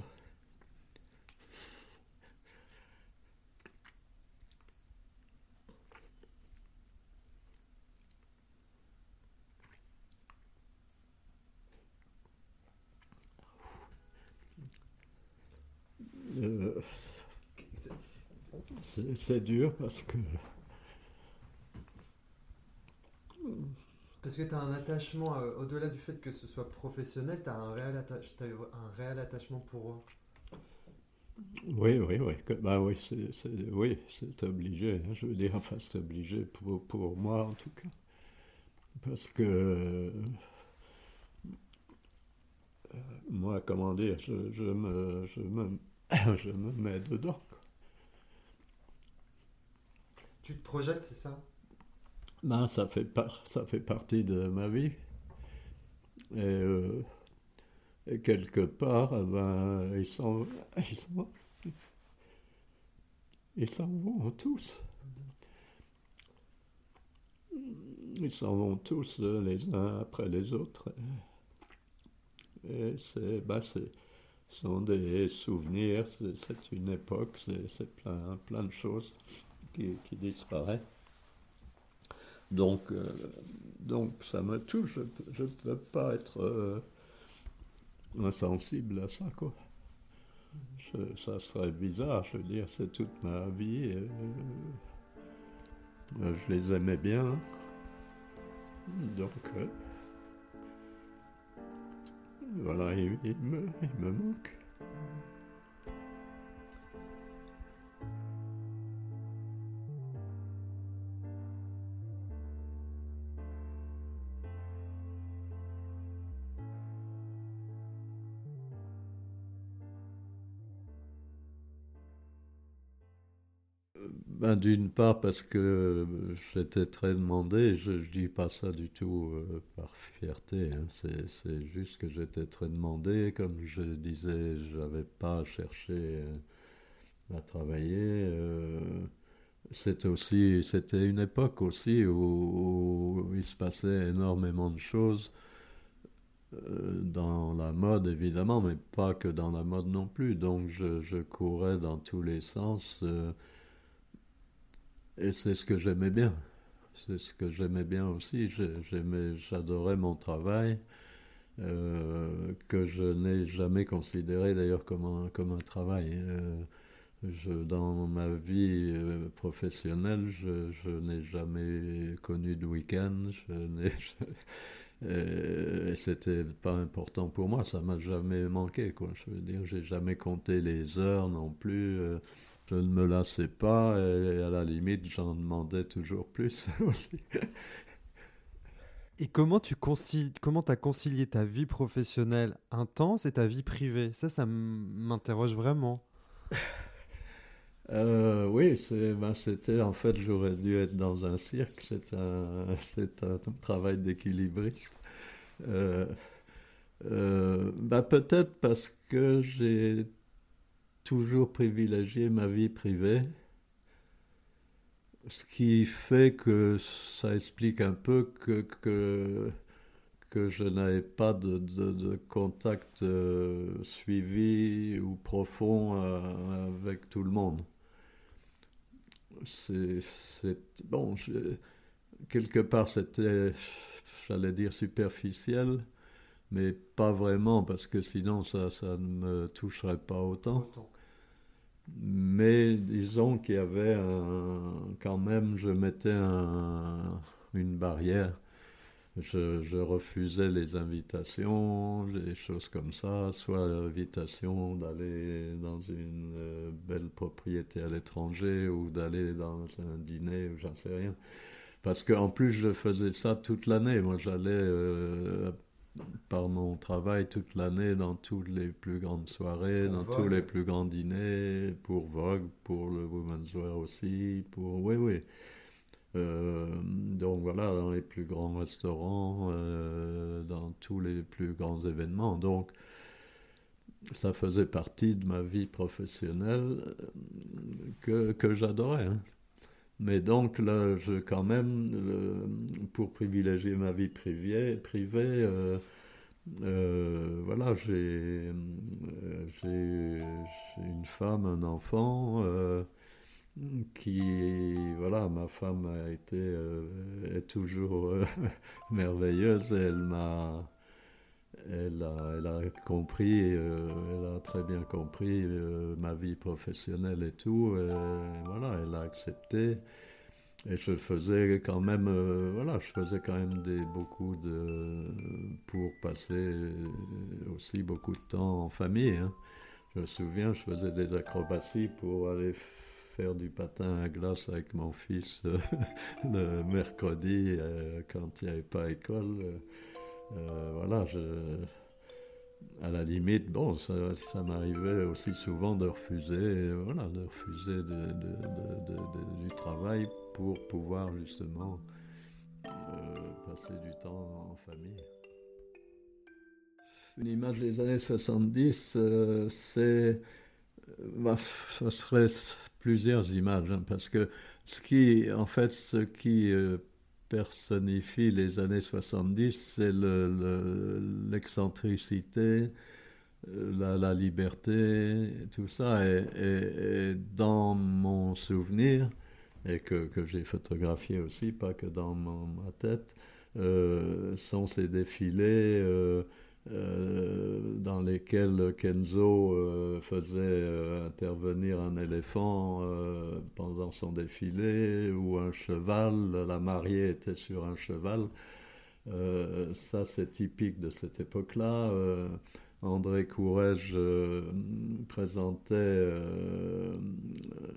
Speaker 2: Euh, c'est dur parce que.
Speaker 1: Parce que tu as un attachement, euh, au-delà du fait que ce soit professionnel, tu as, un réel, un réel attachement pour eux.
Speaker 2: Oui, oui, oui. Bah oui, c'est oui, obligé. Hein, je veux dire, enfin, c'est obligé pour, pour, moi en tout cas. Parce que. Euh, moi, comment dire, je, je, me, je me <coughs> je me mets dedans.
Speaker 1: Tu te projettes, c'est ça?
Speaker 2: Ben, ça, fait ça fait partie de ma vie. Et, et quelque part, eh ben, ils s'en ils ils s'en vont tous. Ils s'en vont tous les uns après les autres. Et c'est, bah c'est, ce sont des souvenirs, c'est une époque, c'est plein, plein de choses qui, disparaissent. Donc, euh, donc ça me touche, je ne peux pas être euh, insensible à ça, quoi. ça serait bizarre, je veux dire, c'est toute ma vie. Euh, je les aimais bien. Donc, voilà, il, me, il me manque. Ben, D'une part parce que j'étais très demandé, je ne dis pas ça du tout euh, par fierté, hein. c'est juste que j'étais très demandé, comme je disais, je n'avais pas cherché euh, à travailler. Euh, c'était aussi, c'était une époque aussi où, il se passait énormément de choses dans la mode évidemment, mais pas que dans la mode non plus. Donc je, je courais dans tous les sens. Et c'est ce que j'aimais bien. C'est ce que j'aimais bien aussi. J'adorais mon travail, euh, que je n'ai jamais considéré d'ailleurs comme un, travail. Euh, dans ma vie euh, professionnelle, je, n'ai jamais connu de week-end. <laughs> Et c'était pas important pour moi, ça m'a jamais manqué. Quoi. Je veux dire, j'ai jamais compté les heures non plus je ne me lassais pas et à la limite j'en demandais toujours plus <laughs> aussi.
Speaker 1: Et comment tu concilies, comment as concilié ta vie professionnelle intense et ta vie privée? Ça, ça m'interroge vraiment.
Speaker 2: Euh, oui, ben, c'était en fait, j'aurais dû être dans un cirque. C'est un, <laughs> un travail d'équilibriste. Euh, euh, ben, peut-être parce que j'ai toujours privilégié ma vie privée, ce qui fait que ça explique un peu que, que, je n'avais pas de, de, contact euh, suivi ou profond euh, avec tout le monde. C'est bon, quelque part c'était, j'allais dire superficiel, mais pas vraiment parce que sinon ça, ça ne me toucherait pas autant. Mais disons qu'il y avait quand même, je mettais un, une barrière. Je, refusais les invitations, des choses comme ça, soit l'invitation d'aller dans une euh, belle propriété à l'étranger ou d'aller dans un dîner j'en sais rien. Parce qu'en plus, je faisais ça toute l'année. Moi, j'allais euh, par mon travail toute l'année dans toutes les plus grandes soirées, dans tous les plus grands dîners, pour Vogue, pour le Women's Wear aussi, pour... Oui, oui. Euh, donc voilà, dans les plus grands restaurants, euh, dans tous les plus grands événements. Donc, ça faisait partie de ma vie professionnelle euh, que, que j'adorais. Hein. Mais donc là, je, quand même, pour privilégier ma vie privée, privée euh, euh, voilà, j'ai une femme, un enfant, euh, qui, voilà, ma femme a été, est toujours <laughs> merveilleuse, elle m'a elle a, compris, euh, elle a très bien compris euh, ma vie professionnelle et tout. Et voilà, elle a accepté. Et je faisais quand même, euh, voilà, je faisais quand même des, beaucoup de, pour passer aussi beaucoup de temps en famille. Hein. Je me souviens, je faisais des acrobaties pour aller faire du patin à glace avec mon fils <laughs> le mercredi quand il n'y avait pas école. Euh, voilà, à la limite, bon, ça, ça m'arrivait aussi souvent de refuser, voilà, de refuser du travail pour pouvoir justement euh, passer du temps en famille. Une image des années 70, euh, c'est. Bah, ce serait plusieurs images, hein, parce que ce qui, en fait, ce qui personnifie les années 70, c'est l'excentricité, la, liberté, tout ça. Et, dans mon souvenir, et que, que j'ai photographié aussi, pas que dans ma tête, euh, sont ces défilés euh, euh, dans lesquels Kenzo faisait intervenir un éléphant pendant son défilé ou un cheval, la mariée était sur un cheval. ça, c'est typique de cette époque-là. André Courrèges euh, présentait, euh,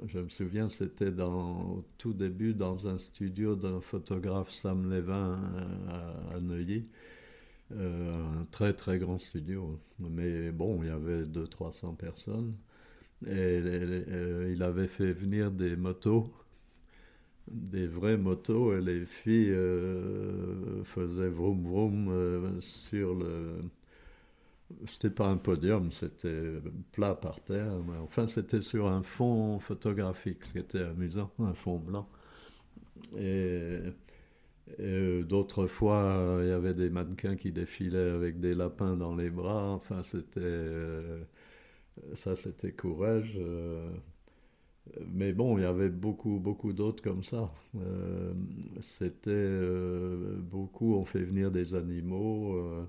Speaker 2: je me souviens, c'était au tout début dans un studio d'un photographe Sam Levin euh, à, Neuilly. Un très très grand studio. Mais bon, il y avait 200-300 personnes. Et, il avait fait venir des motos, des vraies motos, et les filles faisaient vroom vroom sur le c'était pas un podium, c'était plat par terre. Mais enfin, c'était sur un fond photographique, ce qui était amusant, un fond blanc. Et, d'autres fois, il y avait des mannequins qui défilaient avec des lapins dans les bras. Enfin, c'était. Euh, ça, c'était courage. Euh, mais bon, il y avait beaucoup, beaucoup d'autres comme ça. Euh, c'était beaucoup, on fait venir des animaux.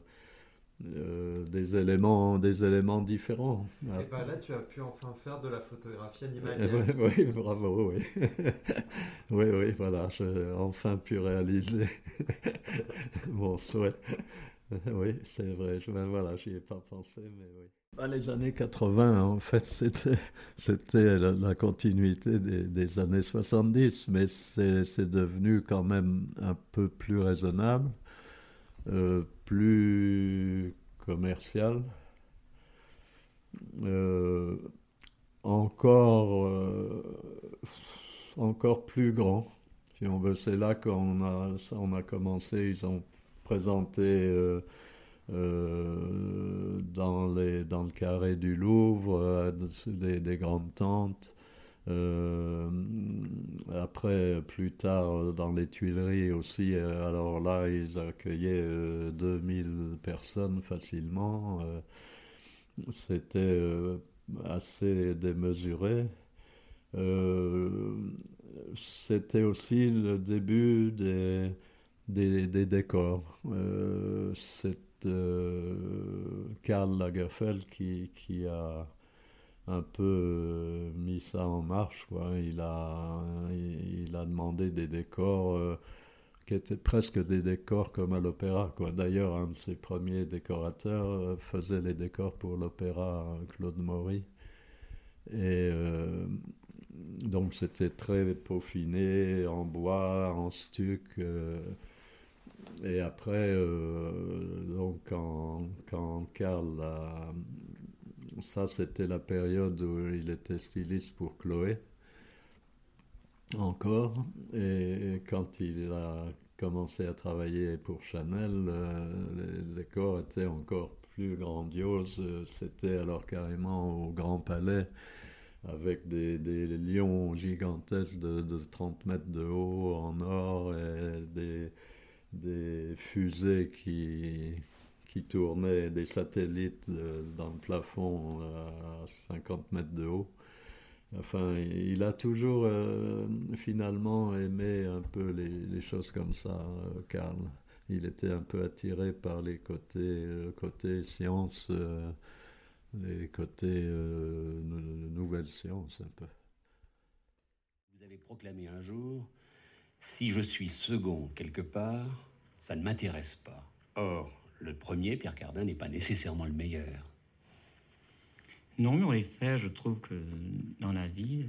Speaker 2: Euh, des, éléments, des éléments différents.
Speaker 1: Et bah là, tu as pu enfin faire de la photographie animalière.
Speaker 2: oui, <laughs> bravo, oui. <laughs> oui, oui, voilà, j'ai enfin pu réaliser <laughs> mon souhait. oui, c'est vrai, je, ben voilà, j'y ai pas pensé, mais oui. Bah, les années 80, en fait, c'était, c'était la, continuité des, des, années 70, mais c'est, c'est devenu quand même un peu plus raisonnable. Euh, plus commercial, euh, encore, euh, encore plus grand, si on veut. C'est là qu'on a, on a commencé, ils ont présenté dans, les, dans le carré du Louvre des grandes tentes. Euh, après, plus tard, dans les Tuileries aussi, euh, alors là, ils accueillaient 2000 euh, personnes facilement. C'était assez démesuré. C'était aussi le début des, des, décors. C'est Karl Lagerfeld qui, qui a un peu euh, mis ça en marche. Quoi. Il, a, il, a demandé des décors euh, qui étaient presque des décors comme à l'opéra. D'ailleurs, un de ses premiers décorateurs euh, faisait les décors pour l'opéra Claude Maury. Et donc c'était très peaufiné, en bois, en stuc. et après, donc quand, quand Karl a ça, c'était la période où il était styliste pour Chloé, encore. Et quand il a commencé à travailler pour Chanel, euh, les décors étaient encore plus grandioses. C'était alors carrément au Grand Palais avec des, lions gigantesques de, 30 mètres de haut en or et des, des fusées qui, qui tournait des satellites euh, dans le plafond euh, à 50 mètres de haut. Enfin, il a toujours euh, finalement aimé un peu les, choses comme ça, Karl. Il était un peu attiré par les côtés, côté science, les côtés nouvelles sciences un peu.
Speaker 14: Vous avez proclamé un jour, si je suis second quelque part, ça ne m'intéresse pas. Or, le premier, Pierre Cardin, n'est pas nécessairement le meilleur.
Speaker 15: Non, mais en effet, je trouve que dans la vie,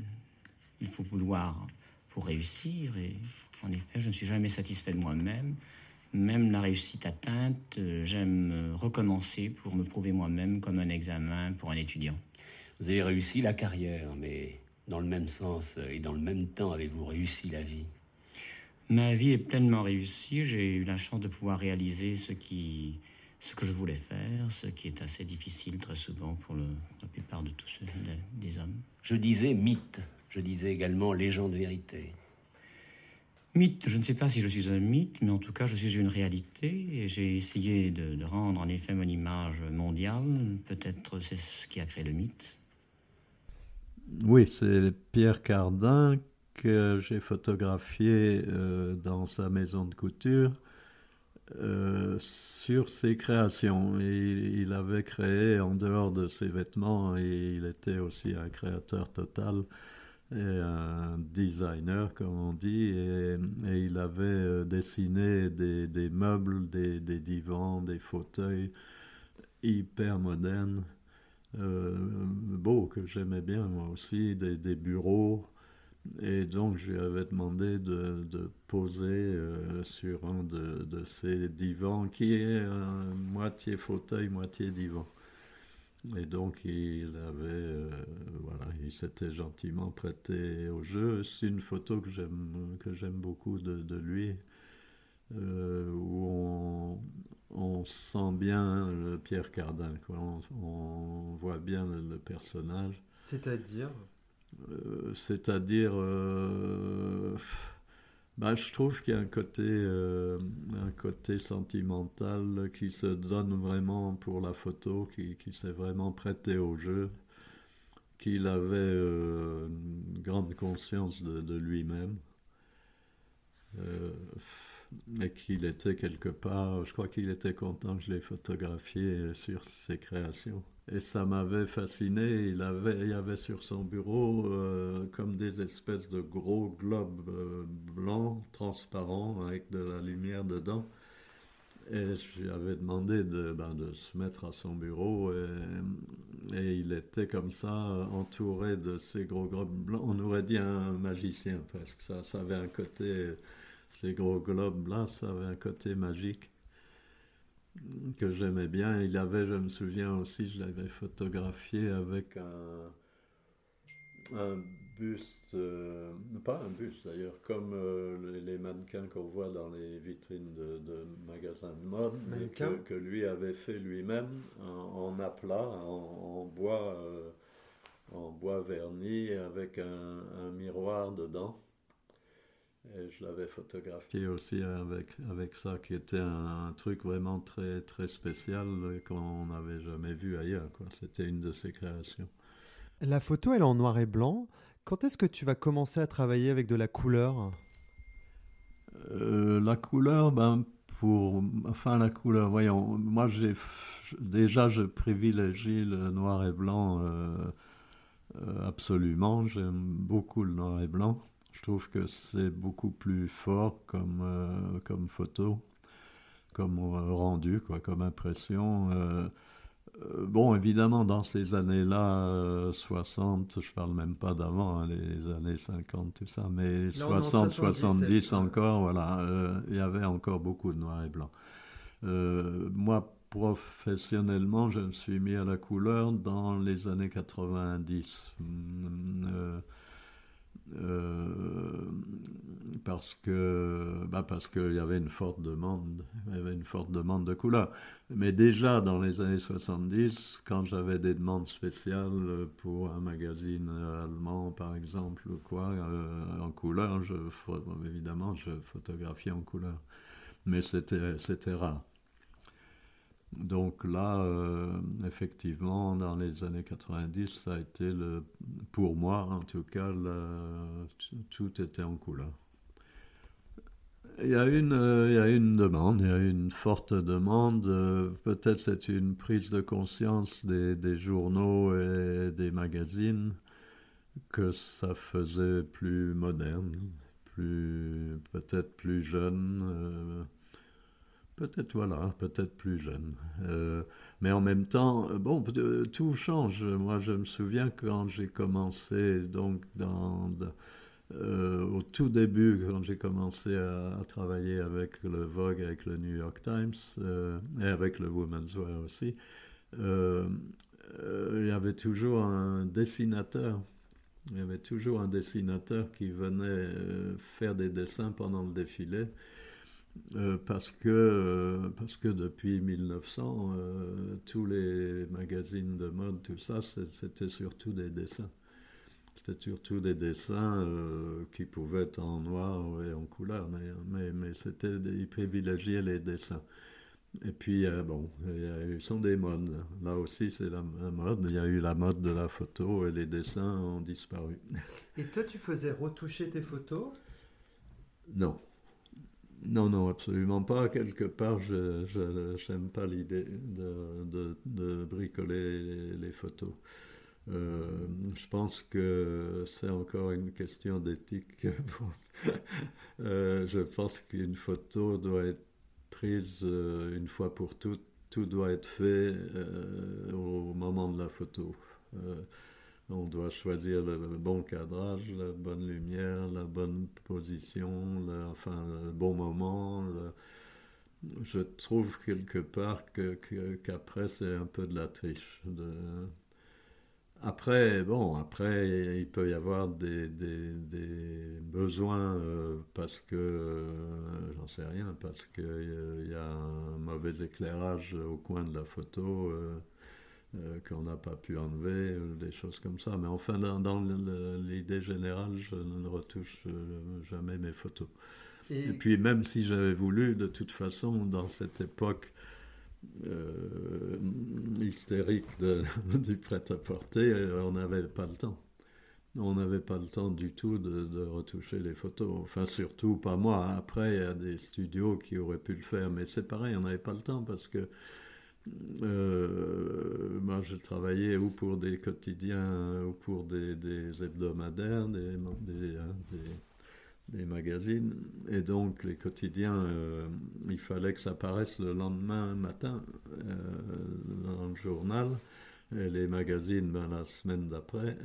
Speaker 15: il faut vouloir pour réussir. Et en effet, je ne suis jamais satisfait de moi-même. Même la réussite atteinte, j'aime recommencer pour me prouver moi-même comme un examen pour un étudiant.
Speaker 14: Vous avez réussi la carrière, mais dans le même sens et dans le même temps avez-vous réussi la vie?
Speaker 15: Ma vie est pleinement réussie. J'ai eu la chance de pouvoir réaliser ce qui ce que je voulais faire, ce qui est assez difficile très souvent pour le, la plupart de tous ceux, des hommes.
Speaker 14: Je disais mythe, je disais également légende vérité.
Speaker 15: Mythe, je ne sais pas si je suis un mythe, mais en tout cas je suis une réalité et j'ai essayé de, de, rendre en effet mon image mondiale. Peut-être c'est ce qui a créé le mythe.
Speaker 2: Oui, c'est Pierre Cardin que j'ai photographié euh, dans sa maison de couture euh, sur ses créations. Il avait créé en dehors de ses vêtements, et il était aussi un créateur total et un designer, comme on dit, et, il avait euh, dessiné des, meubles, des, divans, des fauteuils hyper modernes, beaux, que j'aimais bien moi aussi, des bureaux. Et donc, je lui avais demandé de, poser euh, sur un de, ces divans qui est euh, moitié fauteuil, moitié divan. Et donc, il avait, euh, voilà, il s'était gentiment prêté au jeu. C'est une photo que j'aime, que j'aime beaucoup de, lui, où on, sent bien le Pierre Cardin, quoi. On, voit bien le personnage.
Speaker 1: C'est-à-dire?
Speaker 2: Euh, C'est-à-dire, euh, bah, je trouve qu'il y a un côté, euh, un côté sentimental qui se donne vraiment pour la photo, qui, s'est vraiment prêté au jeu, qu'il avait une grande conscience de, de lui-même. Et qu'il était quelque part, je crois qu'il était content que je l'ai photographié sur ses créations. Et ça m'avait fasciné. Il, avait, il avait sur son bureau euh, comme des espèces de gros globes euh, blancs, transparents, avec de la lumière dedans. Et je lui avais demandé de, ben, de se mettre à son bureau. Et, il était comme ça, entouré de ces gros globes blancs. On aurait dit un magicien, parce que ça, ça avait un côté, ces gros globes-là, ça avait un côté magique que j'aimais bien. Il avait, je me souviens aussi, je l'avais photographié avec un, un buste, euh, pas un buste d'ailleurs, comme euh, les, les, mannequins qu'on voit dans les vitrines de, de magasins de mode, mais que, que, lui avait fait lui-même en, en, aplat, en, en bois, euh, en bois verni, avec un, un miroir dedans. Et je l'avais photographié aussi avec, avec ça, qui était un, un truc vraiment très, très spécial qu'on n'avait jamais vu ailleurs. C'était une de ses créations.
Speaker 1: La photo, elle est en noir et blanc. Quand est-ce que tu vas commencer à travailler avec de la couleur?
Speaker 2: Euh, La couleur, ben, pour. Enfin, la couleur, voyons. Moi, j'ai. Déjà, je privilégie le noir et blanc euh, euh, absolument. J'aime beaucoup le noir et blanc. Je trouve que c'est beaucoup plus fort comme, euh, comme photo, comme euh, rendu, quoi, comme impression. Euh, bon, évidemment, dans ces années-là, 60, je parle même pas d'avant, hein, les années 50, tout ça, mais non, 60, non, 70 encore, voilà, il y avait encore beaucoup de noir et blanc. moi, professionnellement, je me suis mis à la couleur dans les années 90. Euh, euh, parce que bah parce qu'il y avait une forte demande, il y avait une forte demande de couleurs. Mais déjà dans les années 70, quand j'avais des demandes spéciales pour un magazine allemand par exemple ou quoi euh, en couleur, évidemment je photographiais en couleur, mais c'était c'était rare. Donc là, euh, effectivement, dans les années 90, ça a été, le, pour moi en tout cas, tout était en couleur. Il y, a une, il y a une demande, il y a une forte demande. Peut-être c'est une prise de conscience des, des, journaux et des magazines que ça faisait plus moderne, plus peut-être plus jeune. Euh, Peut-être, voilà, peut-être plus jeune. Euh, mais en même temps, bon, tout change. Moi, je me souviens quand j'ai commencé, donc, dans, euh, au tout début, quand j'ai commencé à, travailler avec le Vogue, avec le New York Times, euh, et avec le Women's Wear aussi, euh, euh, il y avait toujours un dessinateur. Il y avait toujours un dessinateur qui venait faire des dessins pendant le défilé. Euh, parce, que, euh, parce que depuis 1900, euh, tous les magazines de mode, tout ça, c'était surtout des dessins. C'était surtout des dessins qui pouvaient être en noir et en couleur, mais, mais c'était ils privilégiaient les dessins. Et puis, bon, il y a eu, sont des modes. Là aussi, c'est la, la, mode. Il y a eu la mode de la photo et les dessins ont disparu.
Speaker 1: Et toi, tu faisais retoucher tes photos?
Speaker 2: Non. Non, non, absolument pas. Quelque part, je n'aime pas l'idée de, de, bricoler les, photos. Euh, je pense que c'est encore une question d'éthique. <laughs> euh, je pense qu'une photo doit être prise euh, une fois pour toutes. Tout doit être fait au moment de la photo. On doit choisir le, bon cadrage, la bonne lumière, la bonne position, enfin le bon moment. je trouve quelque part qu'après c'est un peu de la triche. Après, bon, après il peut y avoir des, des, besoins euh, parce que, euh, j'en sais rien, parce qu'il y a un mauvais éclairage au coin de la photo. Euh, qu'on n'a pas pu enlever, euh, des choses comme ça. Mais enfin, dans, l'idée générale, je ne retouche euh, jamais mes photos. Et... puis, même si j'avais voulu, de toute façon, dans cette époque hystérique <laughs> du prêt-à-porter, on n'avait pas le temps. On n'avait pas le temps du tout de, de, retoucher les photos. Enfin, surtout pas moi. Après, il y a des studios qui auraient pu le faire, mais c'est pareil, on n'avait pas le temps parce que euh, moi, je travaillais ou pour des quotidiens ou pour des, hebdomadaires, des, des, des, magazines. Et donc, les quotidiens, euh, il fallait que ça paraisse le lendemain matin euh, dans le journal. Et les magazines, ben, la semaine d'après.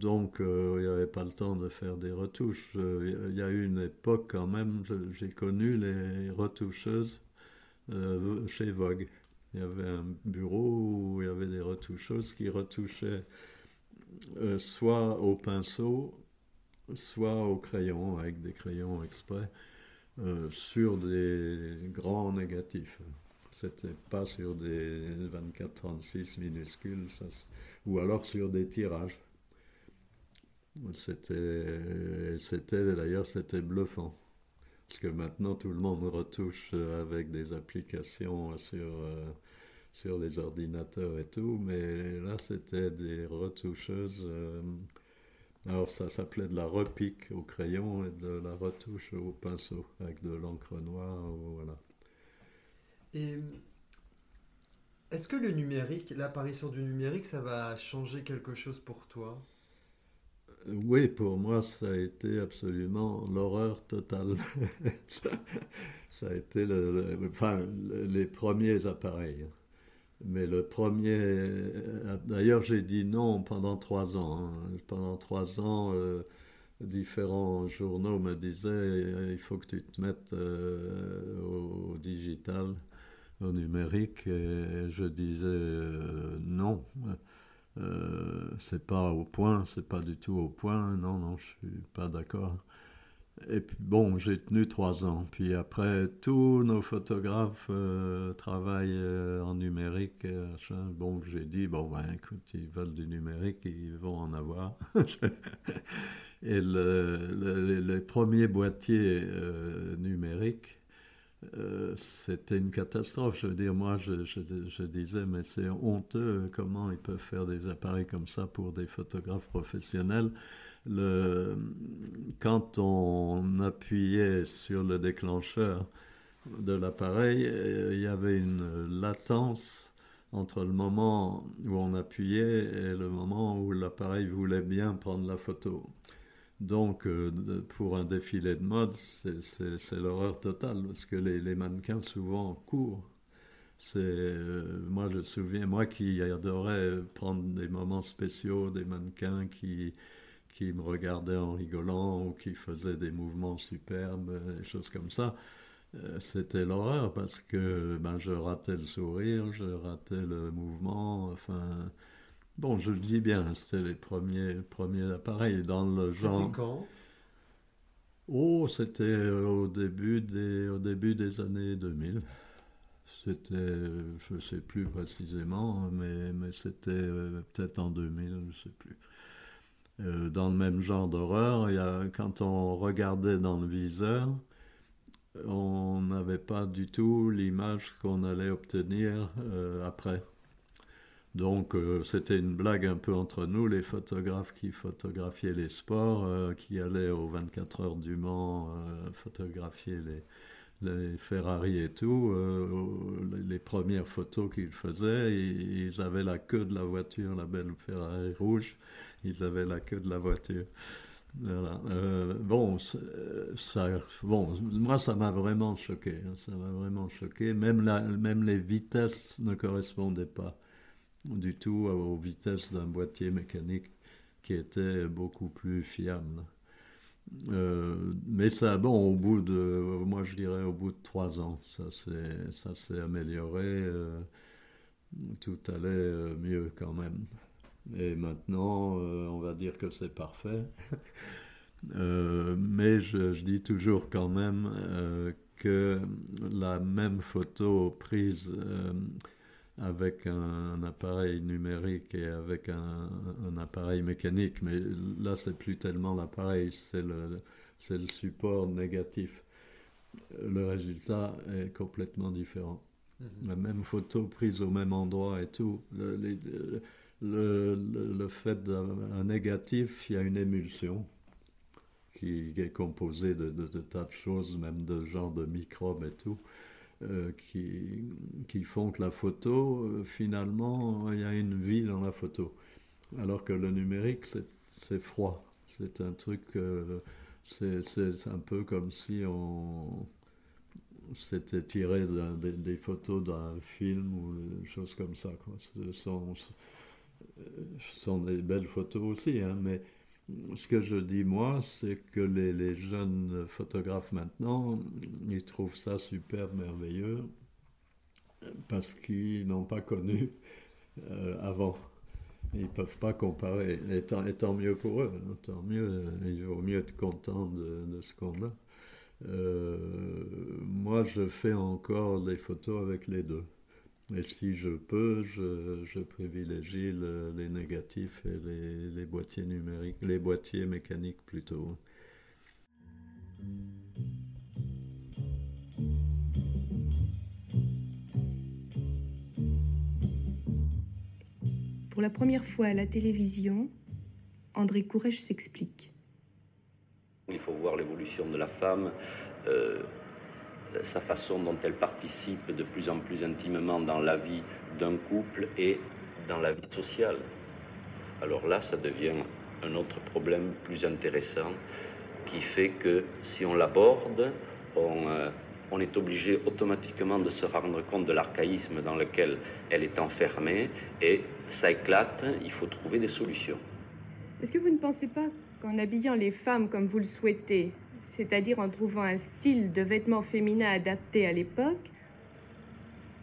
Speaker 2: donc, il n'y avait pas le temps de faire des retouches. Il y a eu une époque quand même, j'ai connu les retoucheuses euh, chez Vogue. Il y avait un bureau où il y avait des retoucheuses qui retouchaient euh, soit au pinceau, soit au crayon, avec des crayons exprès, euh, sur des grands négatifs. C'était pas sur des 24-36 minuscules, ça, ou alors sur des tirages. C'était, d'ailleurs, c'était bluffant. Parce que maintenant, tout le monde retouche euh, avec des applications sur, euh, sur les ordinateurs et tout, mais là, c'était des retoucheuses. Euh, alors, ça s'appelait de la repique au crayon et de la retouche au pinceau, avec de l'encre noire, voilà.
Speaker 1: Et est-ce que le numérique, l'apparition du numérique, ça va changer quelque chose pour toi?
Speaker 2: Oui, pour moi, ça a été absolument l'horreur totale. <laughs> ça a été enfin, les premiers appareils. Mais le premier, d'ailleurs, j'ai dit non pendant trois ans. Hein. Pendant trois ans, euh, différents journaux me disaient il faut que tu te mettes euh, au, digital, au numérique. Et je disais euh, non. Euh, c'est pas au point, c'est pas du tout au point, non, non, je suis pas d'accord. Et puis bon, j'ai tenu trois ans. Puis après, tous nos photographes euh, travaillent euh, en numérique. bon, j'ai dit, bon, ben écoute, ils veulent du numérique, ils vont en avoir. <laughs> et le, les premiers boîtiers numériques, euh, c'était une catastrophe. Je veux dire, moi, je, disais, mais c'est honteux comment ils peuvent faire des appareils comme ça pour des photographes professionnels. Quand on appuyait sur le déclencheur de l'appareil, euh, il y avait une latence entre le moment où on appuyait et le moment où l'appareil voulait bien prendre la photo. Donc, euh, pour un défilé de mode, c'est l'horreur totale, parce que les, mannequins souvent courent. Euh, moi, je me souviens, moi qui adorais prendre des moments spéciaux, des mannequins qui, qui me regardaient en rigolant ou qui faisaient des mouvements superbes, des choses comme ça. Euh, c'était l'horreur parce que ben, je ratais le sourire, je ratais le mouvement, enfin Bon, je le dis bien, c'était les premiers, premiers appareils dans le genre.
Speaker 1: quand?
Speaker 2: Oh, c'était au début des, au début des années 2000. C'était, je ne sais plus précisément, mais, mais c'était euh, peut-être en 2000, je ne sais plus. Euh, dans le même genre d'horreur, quand on regardait dans le viseur, on n'avait pas du tout l'image qu'on allait obtenir euh, après. Donc c'était une blague un peu entre nous, les photographes qui photographiaient les sports, qui allaient aux 24 heures du Mans photographier les, Ferrari et tout, euh, les premières photos qu'ils faisaient, ils avaient la queue de la voiture, la belle Ferrari rouge, ils avaient la queue de la voiture. Euh, bon, ça, bon, moi ça m'a vraiment choqué, hein, ça m'a vraiment choqué. Même, la, même les vitesses ne correspondaient pas du tout aux vitesses d'un boîtier mécanique qui était beaucoup plus fiable. Euh, mais ça, bon, au bout de, moi je dirais au bout de trois ans, ça s'est, ça s'est amélioré, euh, tout allait euh, mieux quand même. Et maintenant, on va dire que c'est parfait. <laughs> mais je, je, dis toujours quand même que la même photo prise avec un, appareil numérique et avec un, appareil mécanique, mais là c'est plus tellement l'appareil, c'est le, c'est le support négatif. Le résultat est complètement différent. Mhm. La même photo prise au même endroit et tout. Le, le, le, fait d'un négatif, il y a une émulsion qui est composée de, de, de, tas de choses, même de genre de microbes et tout. Euh, qui, font que la photo, euh, finalement, il y a une vie dans la photo. Alors que le numérique, c'est froid. C'est un truc, euh, c'est un peu comme si on s'était tiré des, photos d'un film ou des choses comme ça. Quoi. Ce sont, sont des belles photos aussi, hein, mais ce que je dis moi, c'est que les, jeunes photographes maintenant, ils trouvent ça super merveilleux parce qu'ils n'ont pas connu euh, avant. Ils ne peuvent pas comparer. Et tant, mieux pour eux, hein, tant mieux. Il vaut mieux être content de, ce qu'on a. Euh, moi, je fais encore des photos avec les deux. Et si je peux, je, privilégie les négatifs et les, boîtiers numériques, les boîtiers mécaniques plutôt.
Speaker 16: Pour la première fois à la télévision, André Courrèges s'explique.
Speaker 17: Il faut voir l'évolution de la femme. Euh, sa façon dont elle participe de plus en plus intimement dans la vie d'un couple et dans la vie sociale. Alors là, ça devient un autre problème plus intéressant qui fait que si on l'aborde, on, euh, on, est obligé automatiquement de se rendre compte de l'archaïsme dans lequel elle est enfermée et ça éclate, il faut trouver des solutions.
Speaker 16: Est-ce que vous ne pensez pas qu'en habillant les femmes comme vous le souhaitez, c'est-à-dire en trouvant un style de vêtements féminins adapté à l'époque,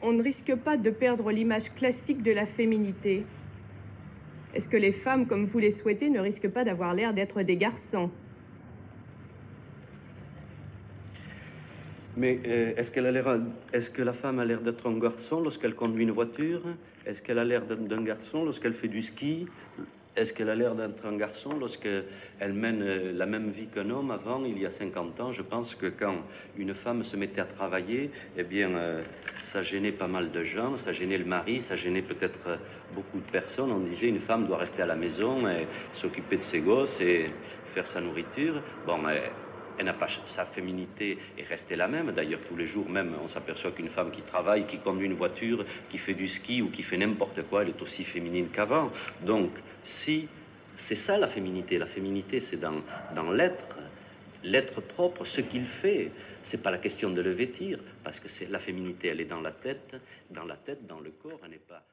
Speaker 16: on ne risque pas de perdre l'image classique de la féminité. Est-ce que les femmes, comme vous les souhaitez, ne risquent pas d'avoir l'air d'être des garçons?
Speaker 17: Mais euh, est-ce l'air, est-ce que la femme a l'air d'être un garçon lorsqu'elle conduit une voiture? Est-ce qu'elle a l'air d'un garçon lorsqu'elle fait du ski? Est-ce qu'elle a l'air d'être un garçon lorsqu'elle mène euh, la même vie qu'un homme avant, il y a 50 ans? Je pense que quand une femme se mettait à travailler, eh bien, euh, ça gênait pas mal de gens, ça gênait le mari, ça gênait peut-être euh, beaucoup de personnes. On disait une femme doit rester à la maison et s'occuper de ses gosses et faire sa nourriture. Bon, elle n'a pas sa féminité est restée la même. D'ailleurs, tous les jours, même, on s'aperçoit qu'une femme qui travaille, qui conduit une voiture, qui fait du ski ou qui fait n'importe quoi, elle est aussi féminine qu'avant. Donc, si c'est ça la féminité, la féminité, c'est dans, l'être, l'être propre, ce qu'il fait. C'est pas la question de le vêtir, parce que c'est la féminité, elle est dans la tête, dans la tête, dans le corps, elle n'est pas.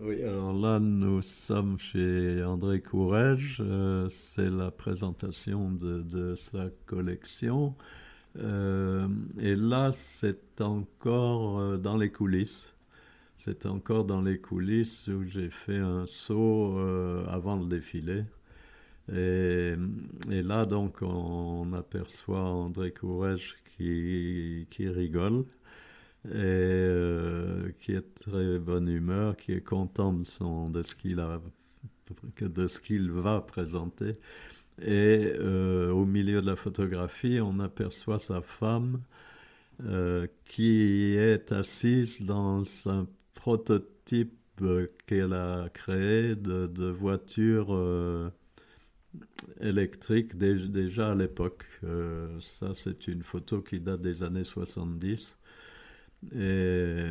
Speaker 2: Oui, alors là, nous sommes chez André Courrèges. Euh, c'est la présentation de, sa collection. Euh, et là, c'est encore euh, dans les coulisses. C'est encore dans les coulisses où j'ai fait un saut avant le défilé. Et, là, donc, on, aperçoit André Courage qui, qui rigole et euh, qui est très bonne humeur, qui est content de, son, de ce qu'il a de ce qu'il va présenter. Et euh, au milieu de la photographie, on aperçoit sa femme euh, qui est assise dans un prototype qu'elle a créé de, de voiture électrique déjà à l'époque. ça, c'est une photo qui date des années 70. Et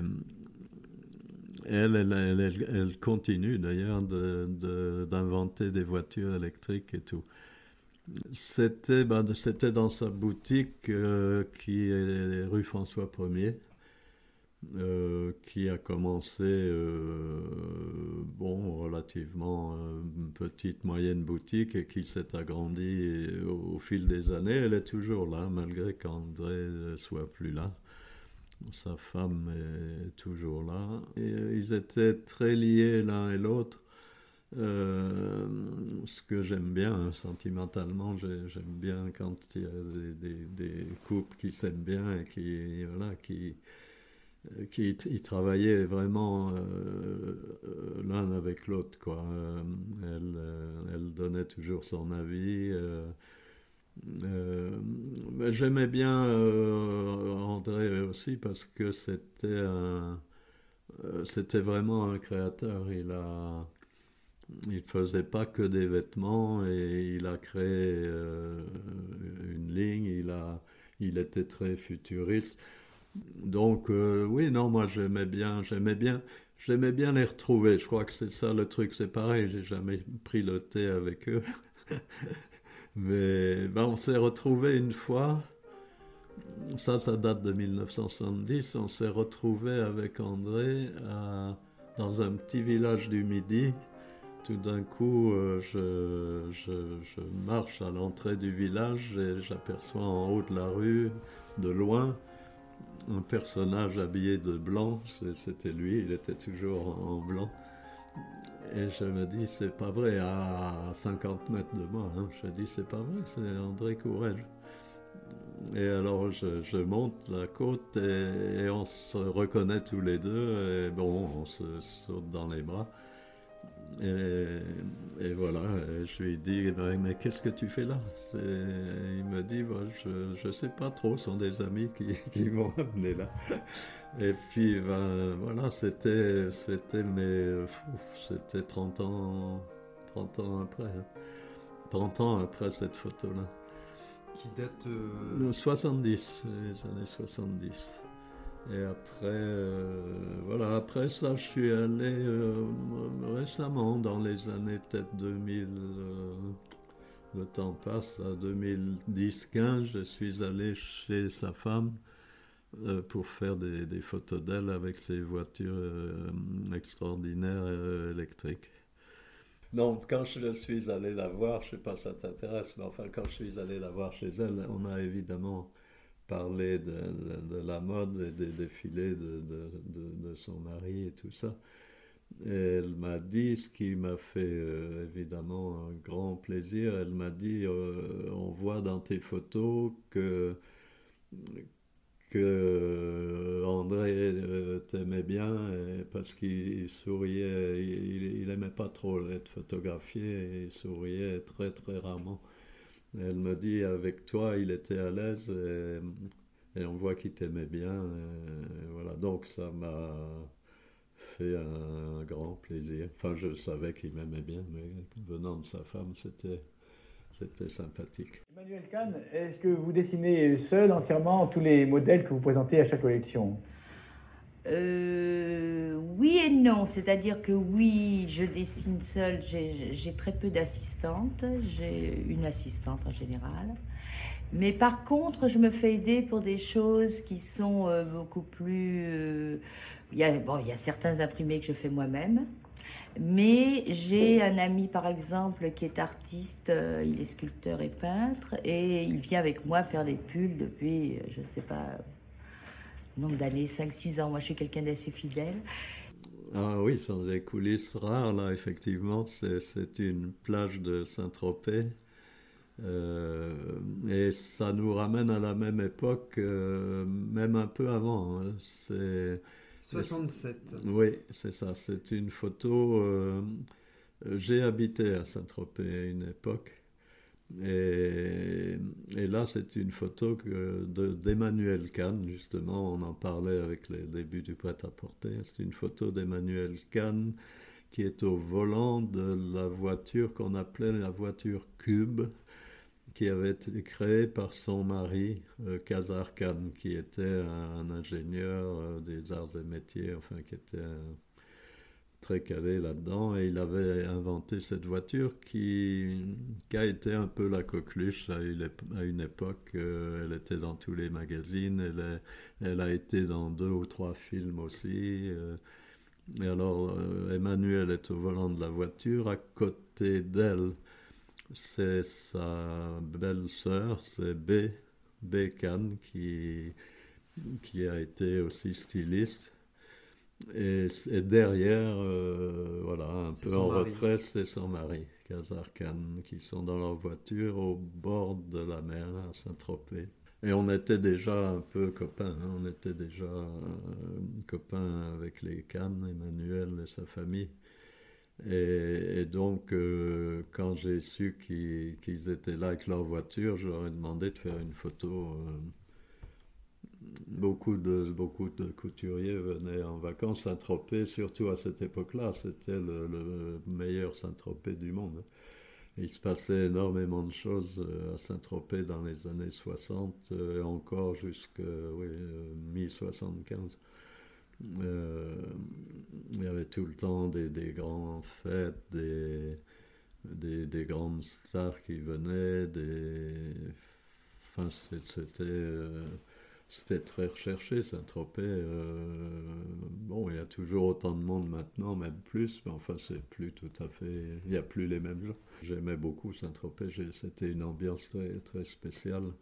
Speaker 2: elle, elle, elle, continue d'ailleurs d'inventer de, des voitures électriques et tout. C'était ben, dans sa boutique euh, qui est rue François 1er, euh, qui a commencé, euh, bon, relativement petite, moyenne boutique et qui s'est agrandie au, au, fil des années. Elle est toujours là, malgré qu'André ne soit plus là sa femme est toujours là. Et euh, ils étaient très liés l'un et l'autre. Euh, ce que j'aime bien, hein, sentimentalement, j'aime bien quand il y a des, couples qui s'aiment bien et qui, voilà, qui, euh, qui travaillaient vraiment l'un avec l'autre. Elle, donnait toujours son avis. J'aimais bien euh, André aussi parce que c'était euh, c'était vraiment un créateur. Il a, il faisait pas que des vêtements et il a créé une ligne. Il a, il était très futuriste. Donc oui, non, moi j'aimais bien, j'aimais bien, j'aimais bien les retrouver. Je crois que c'est ça le truc. C'est pareil, j'ai jamais pris le thé avec eux. <laughs> Mais ben, on s'est retrouvé une fois, ça, ça date de 1970, on s'est retrouvé avec André dans un petit village du Midi. Tout d'un coup, euh, je, je, marche à l'entrée du village et j'aperçois en haut de la rue, de loin, un personnage habillé de blanc. C'était lui, il était toujours en blanc. Et je me dis, c'est pas vrai, à 50 mètres de moi. Hein. Je dis, c'est pas vrai, c'est André Courage. Et alors je, monte la côte et, on se reconnaît tous les deux. Et bon, on se saute dans les bras. Et, voilà, je lui dis, mais qu'est-ce que tu fais là? Il me dit, je ne sais pas trop, ce sont des amis qui, <laughs> qui m'ont amené là. Et puis, ben, voilà, c'était, c'était, mais, c'était 30 ans, 30 ans après. 30 hein. ans après cette photo-là.
Speaker 1: Qui date...
Speaker 2: 70, euh, les années 70. Et après, euh, voilà, après ça, je suis allé euh, récemment, dans les années peut-être 2000, le temps passe, à 2010-15, je suis allé chez sa femme pour faire des, photos d'elle avec ses voitures euh, extraordinaires euh, électriques. Donc, quand je suis allé la voir, je ne sais pas si ça t'intéresse, mais enfin, quand je suis allé la voir chez elle, on a évidemment parlé de, la mode et des défilés de, son mari et tout ça. Elle m'a dit, ce qui m'a fait évidemment un grand plaisir, elle m'a dit, on voit dans tes photos que que euh, André euh, t'aimait bien parce qu'il souriait, il, n'aimait pas trop être photographié, il souriait très très rarement. Elle me dit avec toi il était à l'aise et, on voit qu'il t'aimait bien. voilà, donc ça m'a fait un, grand plaisir. Enfin, je savais qu'il m'aimait bien, mais venant de sa femme, c'était c'était sympathique.
Speaker 18: Emmanuel Kahn, est-ce que vous dessinez seul entièrement tous les modèles que vous présentez à chaque collection?
Speaker 19: Euh, oui et non, c'est-à-dire que oui, je dessine seule, j'ai très peu d'assistantes, j'ai une assistante en général, mais par contre, je me fais aider pour des choses qui sont euh, beaucoup plus... Euh, il, y a, bon, il y a certains imprimés que je fais moi-même, mais j'ai un ami, par exemple, qui est artiste, euh, il est sculpteur et peintre, et il vient avec moi faire des pulls depuis, euh, je ne sais pas, nombre d'années, 5-6 ans. Moi, je suis quelqu'un d'assez fidèle.
Speaker 2: Ah oui, ce sont des coulisses rares, là, effectivement. C'est une plage de Saint-Tropez. Euh, et ça nous ramène à la même époque, même un peu avant. Hein. C'est
Speaker 1: 67.
Speaker 2: Oui, c'est ça. C'est une photo. Euh, j'ai habité à Saint-Tropez à une époque. Et, là, c'est une photo d'Emmanuel Kahn, justement. On en parlait avec les débuts du prêt-à-porter. C'est une photo d'Emmanuel Kahn qui est au volant de la voiture qu'on appelait la voiture Cube qui avait été créé par son mari, euh, Kazar Khan, qui était un, ingénieur euh, des arts et métiers, enfin qui était très calé là-dedans, et il avait inventé cette voiture qui, a été un peu la coqueluche à une, à une époque. Euh, elle était dans tous les magazines, elle, elle, a été dans deux ou trois films aussi. et alors, Emmanuel est au volant de la voiture, à côté d'elle, c'est sa belle-sœur, c'est B, B. qui, qui a été aussi styliste. Et, derrière, euh, voilà, un peu en retrait, c'est son mari, Kazar Khan, qui sont dans leur voiture au bord de la mer à Saint-Tropez. Et on était déjà un peu copains, hein. on était déjà euh, copains avec les Cannes, Emmanuel et sa famille. Et, donc, euh, quand j'ai su qu'ils étaient là avec leur voiture, je leur ai demandé de faire une photo. Euh, beaucoup, de, beaucoup de couturiers venaient en vacances. Saint-Tropez, surtout à cette époque-là, c'était le, meilleur Saint-Tropez du monde. Il se passait énormément de choses euh, à Saint-Tropez dans les années 60 et encore jusqu'à oui, mi-75. Euh, il y avait tout le temps des, des grandes fêtes, des, des, des, grandes stars qui venaient, des... Enfin, c'était... Euh, c'était très recherché, Saint-Tropez. Euh, bon, il y a toujours autant de monde maintenant, même plus, mais enfin, c'est plus tout à fait. Il n'y a plus les mêmes gens. J'aimais beaucoup Saint-Tropez, c'était une ambiance très, très spéciale.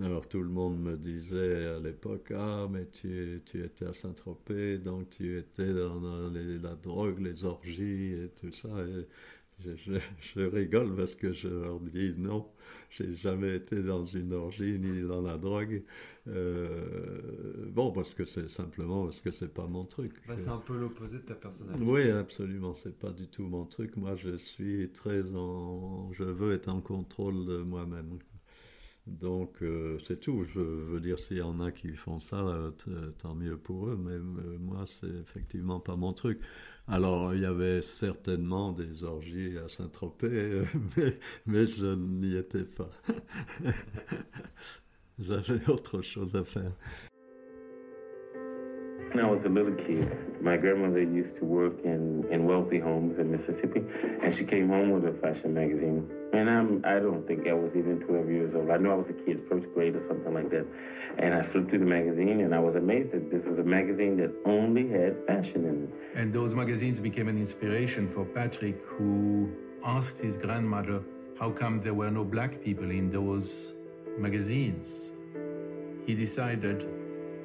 Speaker 2: Alors tout le monde me disait à l'époque, ah mais tu, tu étais à Saint-Tropez, donc tu étais dans, la drogue, les orgies et tout ça. Et je, je, rigole parce que je leur dis non, j'ai jamais été dans une orgie ni dans la drogue. Euh, bon, parce que c'est simplement parce que c'est pas mon truc.
Speaker 1: Bah, c'est un peu l'opposé de ta personnalité.
Speaker 2: Oui, absolument, c'est pas du tout mon truc. Moi, je suis très en, je veux être en contrôle de moi-même. Donc euh, c'est tout. Je veux dire, s'il y en a qui font ça, euh, tant mieux pour eux, mais euh, moi, c'est effectivement pas mon truc. Alors, il y avait certainement des orgies à Saint-Tropez, <laughs> mais, je n'y étais pas. <laughs> J'avais autre chose à faire.
Speaker 20: When I was a little kid, my grandmother used to work in, in wealthy homes in Mississippi, and she came home with a fashion magazine. And I'm, I don't think I was even 12 years old. I know I was a kid, first grade or something like that. And I flipped through the magazine, and I was amazed that this was a magazine that only had fashion in it.
Speaker 21: And those magazines became an inspiration for Patrick, who asked his grandmother how come there were no black people in those magazines. He decided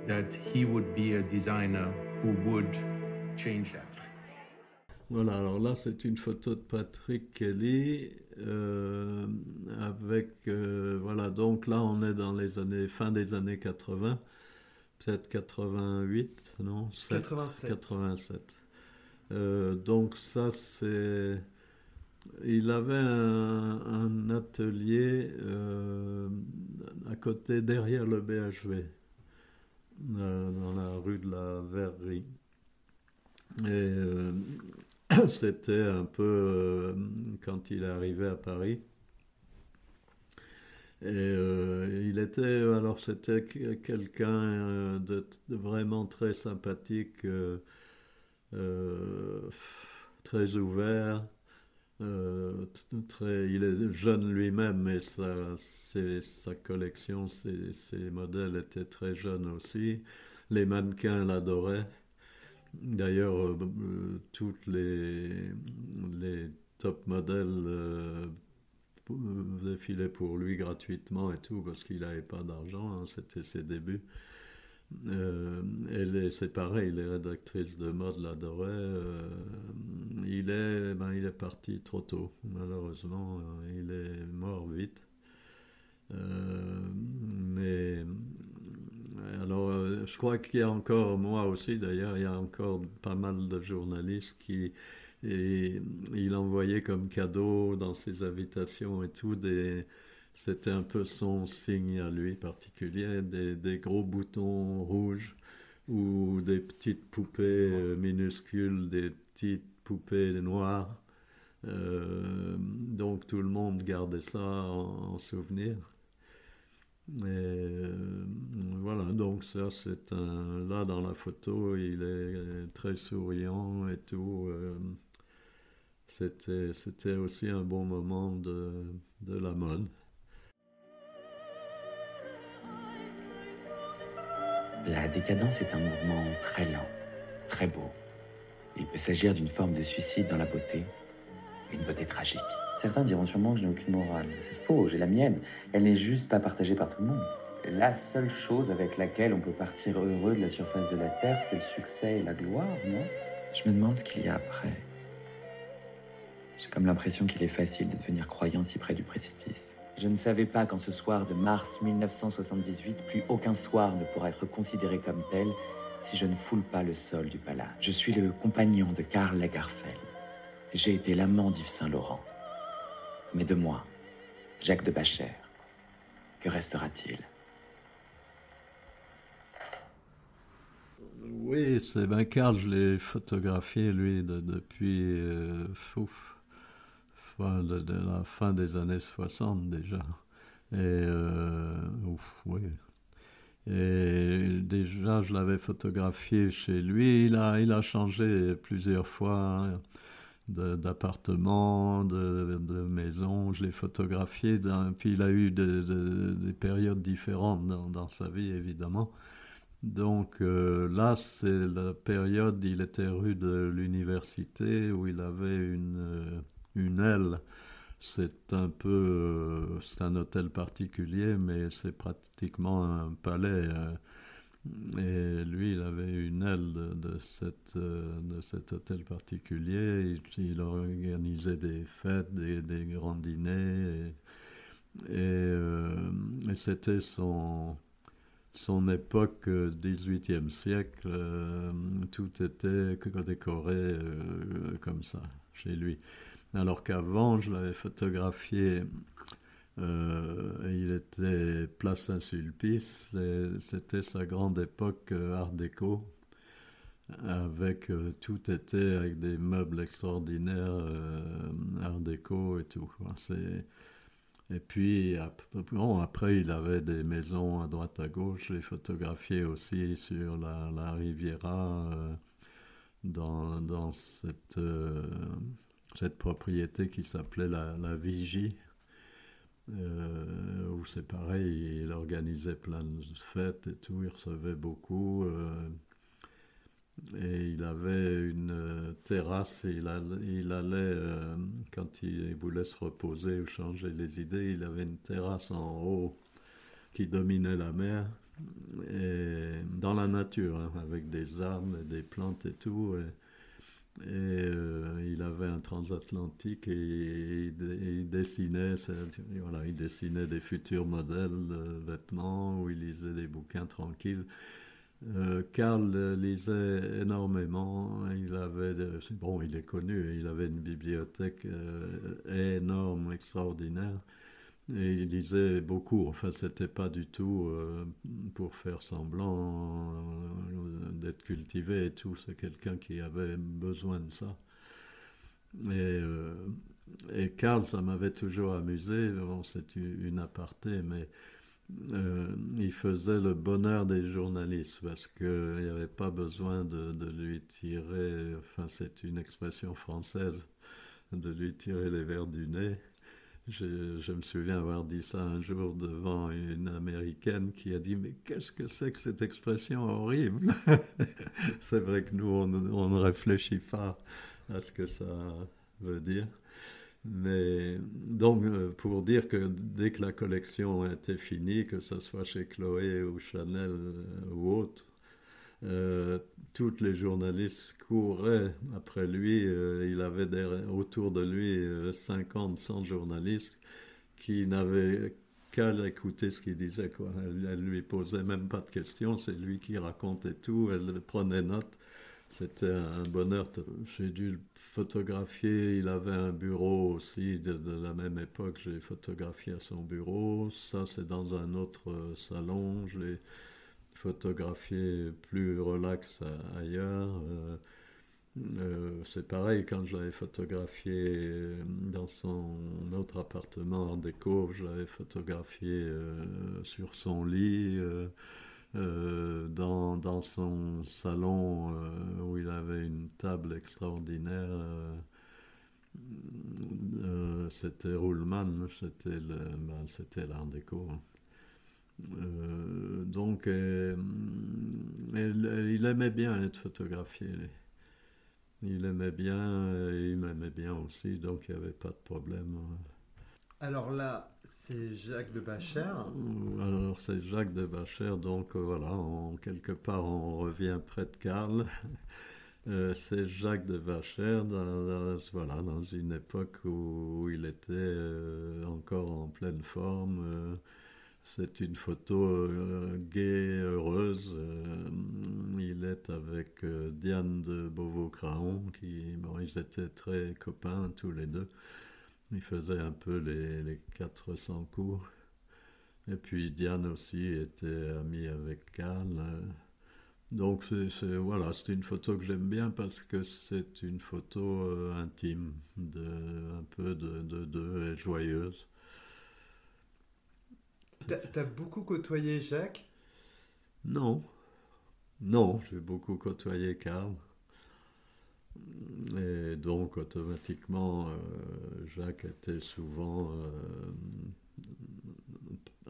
Speaker 21: that he would be a designer who would change that.
Speaker 2: Voilà, alors là c'est une photo de Patrick Kelly euh, avec, euh, voilà, donc là on est dans les années, fin des années 80, peut-être 88, non
Speaker 1: 87.
Speaker 2: 87. Euh, donc ça c'est, il avait un, un atelier à côté, derrière le BHV. Euh, dans la rue de la Verrerie. Et euh, <coughs> c'était un peu euh, quand il arrivé à Paris. Et il était, alors c'était quelqu'un de, vraiment très sympathique, très ouvert, euh, très, il est jeune lui-même, mais sa, collection, ses, modèles étaient très jeunes aussi. Les mannequins l'adoraient. D'ailleurs, euh, toutes les, les top modèles euh, défilaient pour lui gratuitement et tout, parce qu'il n'avait pas d'argent, hein, c'était ses débuts. Elle c'est pareil, les rédactrices de mode l'adoraient. il, est, ben, il est parti trop tôt, malheureusement. il est mort vite. mais alors, euh, je crois qu'il y a encore, moi aussi d'ailleurs, il y a encore pas mal de journalistes qui. Et il envoyait comme cadeau dans ses invitations et tout des. C'était un peu son signe à lui particulier, des, gros boutons rouges ou des petites poupées euh, minuscules, des petites poupées noires. Euh, donc tout le monde gardait ça en souvenir. Euh, voilà, donc ça c'est un... Là dans la photo, il est très souriant et tout. C'était, c'était aussi un bon moment de, de la mode.
Speaker 22: La décadence est un mouvement très lent, très beau. Il peut s'agir d'une forme de suicide dans la beauté, une beauté tragique.
Speaker 23: Certains diront sûrement que je n'ai aucune morale. C'est faux, j'ai la mienne. Elle n'est juste pas partagée par tout le monde. La seule chose avec laquelle on peut partir heureux de la surface de la Terre, c'est le succès et la gloire, non?
Speaker 22: Je me demande ce qu'il y a après. J'ai comme l'impression qu'il est facile de devenir croyant si près du précipice. Je ne savais pas qu'en ce soir de mars 1978, plus aucun soir ne pourra être considéré comme tel si je ne foule pas le sol du palace. Je suis le compagnon de Karl Lagerfeld. J'ai été l'amant d'Yves Saint-Laurent. Mais de moi, Jacques de Bacher, que restera-t-il?
Speaker 2: Oui, c'est bien Karl, je l'ai photographié, lui, depuis euh, de, la fin des années 60 déjà. Et, euh, ouf. Et déjà, je l'avais photographié chez lui. Il a, il a changé plusieurs fois. Hein d'appartements, de, de, maisons. Je l'ai photographié. Puis il a eu des périodes différentes dans, sa vie, évidemment. Donc euh, là, c'est la période, il était rue de l'université où il avait une, euh, une aile. C'est un peu, euh, c'est un hôtel particulier, mais c'est pratiquement un palais. Et lui, il avait une aile de, euh, cet hôtel particulier. Il, organisait des fêtes, des, grands dîners. Et, euh, c'était son, époque 18e siècle. Euh, tout était décoré comme ça chez lui. Alors qu'avant, je l'avais photographié euh, il était place Saint-Sulpice, c'était sa grande époque euh, art déco, avec euh, tout était avec des meubles extraordinaires art déco et tout. Et puis bon, après, il avait des maisons à droite à gauche, les photographié aussi sur la, la Riviera, dans cette, cette propriété qui s'appelait la, Vigie euh, où c'est pareil, il organisait plein de fêtes et tout, il recevait beaucoup. Euh, et il avait une euh, terrasse, il, allait, quand il, voulait se reposer ou changer les idées, il avait une terrasse en haut qui dominait la mer, et dans la nature, hein, avec des arbres et des plantes et tout. Et euh, il avait un transatlantique et, il dessinait, voilà, il dessinait des futurs modèles de vêtements où il lisait des bouquins tranquilles. Euh, Karl lisait énormément. Il avait, bon, il est connu, il avait une bibliothèque euh, énorme, extraordinaire. Et il lisait beaucoup, enfin c'était pas du tout euh, pour faire semblant euh, d'être cultivé et tout, c'est quelqu'un qui avait besoin de ça. Et, euh, Karl, ça m'avait toujours amusé, c'est une aparté, mais il faisait le bonheur des journalistes parce qu'il n'y avait pas besoin de, de lui tirer, enfin c'est une expression française, de lui tirer les verres du nez. Je, me souviens avoir dit ça un jour devant une américaine qui a dit Mais qu'est-ce que c'est que cette expression horrible? <laughs> C'est vrai que nous, on, ne réfléchit pas à ce que ça veut dire. Mais donc, pour dire que dès que la collection était finie, que ce soit chez Chloé ou Chanel ou autre, euh, toutes les journalistes couraient après lui. Euh, il avait autour de lui 50, euh, 100 journalistes qui n'avaient qu'à écouter ce qu'il disait. Quoi. Elle, lui posait même pas de questions, c'est lui qui racontait tout, elle prenait note. C'était un bonheur. J'ai dû le photographier. Il avait un bureau aussi de, la même époque. J'ai photographié à son bureau. Ça, c'est dans un autre salon. Je l'ai photographier plus relax ailleurs. Euh, euh, c'est pareil, quand j'avais photographié euh, dans son autre appartement en déco, j'avais photographié sur son lit, dans, dans, son salon où il avait une table extraordinaire. c'était Ruhlmann, c'était ben, l'art déco. Hein. Euh, donc, euh, il aimait bien être photographié. Il aimait bien, et il m'aimait bien aussi, donc il n'y avait pas de problème.
Speaker 1: Alors là, c'est Jacques de Bacher.
Speaker 2: Alors c'est Jacques de Bacher, donc euh, voilà, en quelque part on revient près de Karl. <laughs> c'est Jacques de Bacher, dans, voilà, dans une époque où, il était encore en pleine forme. C'est une photo euh, gaie, heureuse. Euh, il est avec euh, Diane de Beauvau-Craon, qui, ils étaient très copains tous les deux. Ils faisaient un peu les, les 400 coups. Et puis Diane aussi était amie avec Karl. Donc c'est voilà, c'est une photo que j'aime bien parce que c'est une photo intime, de, un peu de deux et joyeuse.
Speaker 1: T'as beaucoup côtoyé Jacques?
Speaker 2: Non. Non, j'ai beaucoup côtoyé Karl. Et donc, automatiquement, euh, Jacques était souvent euh,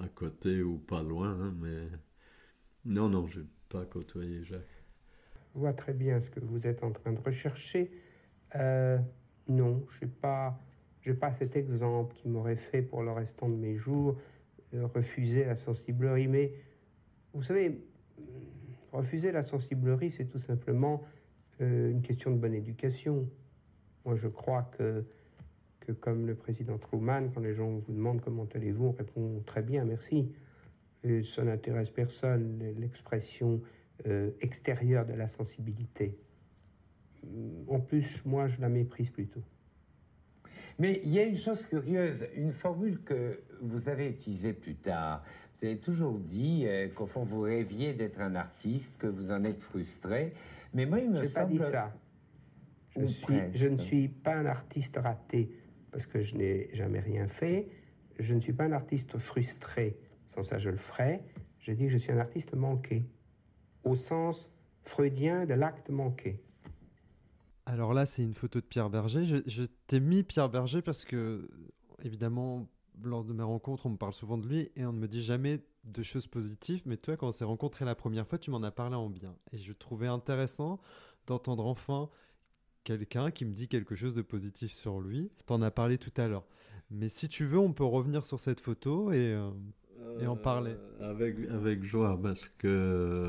Speaker 2: à côté ou pas loin, hein, mais non, non, je n'ai pas côtoyé Jacques.
Speaker 24: Je vois très bien ce que vous êtes en train de rechercher. Euh, non, je n'ai pas, pas cet exemple qui m'aurait fait pour le restant de mes jours euh, refuser la sensiblerie. Mais vous savez, refuser la sensiblerie, c'est tout simplement euh, une question de bonne éducation. Moi, je crois que, que comme le président Truman, quand les gens vous demandent comment allez-vous, on répond très bien, merci. Euh, ça n'intéresse personne, l'expression extérieure de la sensibilité. En plus, moi, je la méprise plutôt.
Speaker 25: Mais il y a une chose curieuse, une formule que vous avez utilisée plus tard. Vous avez toujours dit euh, qu'au fond, vous rêviez d'être un artiste, que vous en êtes frustré. Mais moi, il me
Speaker 24: semble... pas dit ça. Je, suis, je ne suis pas un artiste raté parce que je n'ai jamais rien fait. Je ne suis pas un artiste frustré. Sans ça, je le ferais. Je dis que je suis un artiste manqué, au sens freudien de l'acte manqué.
Speaker 1: Alors là, c'est une photo de Pierre Berger. Je, t'ai mis Pierre Berger parce que, évidemment, lors de mes rencontres, on me parle souvent de lui et on ne me dit jamais de choses positives. Mais toi, quand on s'est rencontrés la première fois, tu m'en as parlé en bien. Et je trouvais intéressant d'entendre enfin quelqu'un qui me dit quelque chose de positif sur lui. Tu en as parlé tout à l'heure. Mais si tu veux, on peut revenir sur cette photo et... Euh, et en parler.
Speaker 2: Euh, avec, avec joie, parce que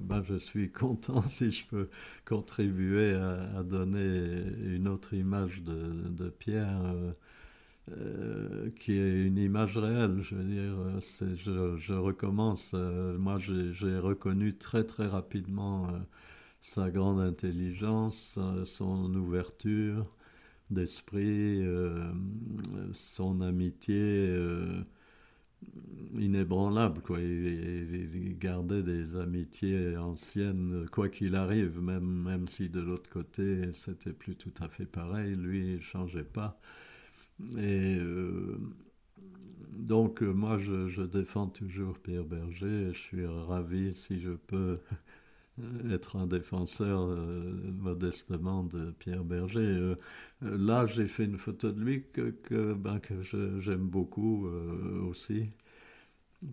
Speaker 2: ben, je suis <laughs> content si je peux contribuer à, donner une autre image de, Pierre. Euh, euh, qui est une image réelle. Je veux dire, je, je, recommence. moi, j'ai reconnu très très rapidement sa grande intelligence, son ouverture d'esprit, son amitié inébranlable. Quoi. Il, gardait des amitiés anciennes, quoi qu'il arrive, même, même si de l'autre côté c'était plus tout à fait pareil, lui il changeait pas. Et euh, donc moi je, je, défends toujours Pierre Berger, je suis ravi si je peux être un défenseur euh, modestement de Pierre Berger. Euh, là, j'ai fait une photo de lui que, que, ben, j'aime beaucoup euh, aussi.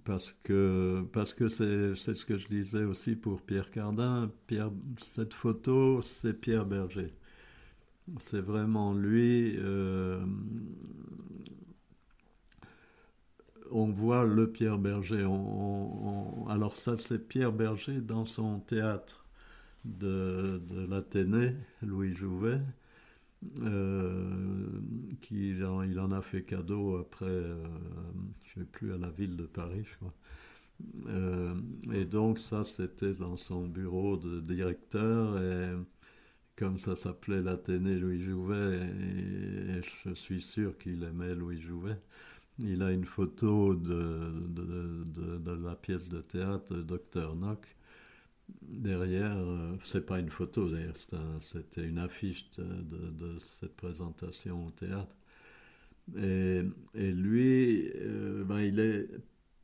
Speaker 2: Parce que parce que c'est ce que je disais aussi pour Pierre Cardin. Pierre, cette photo, c'est Pierre Berger. c'est vraiment lui. On voit le Pierre Berger. Alors ça, c'est Pierre Berger dans son théâtre de, l'Athénée, Louis Jouvet, euh, qui en- il en a fait cadeau après, euh, je ne sais plus, à la ville de Paris, je crois. Euh, et donc ça, c'était dans son bureau de directeur, et comme ça s'appelait l'Athénée Louis Jouvet, et, et je suis sûr qu'il aimait Louis Jouvet. Il a une photo de, de, de- la pièce de théâtre Dr. Nock. Derrière, euh, c'est pas une photo d'ailleurs, c'était une affiche de, cette présentation au théâtre. Et, lui, euh, ben, il est,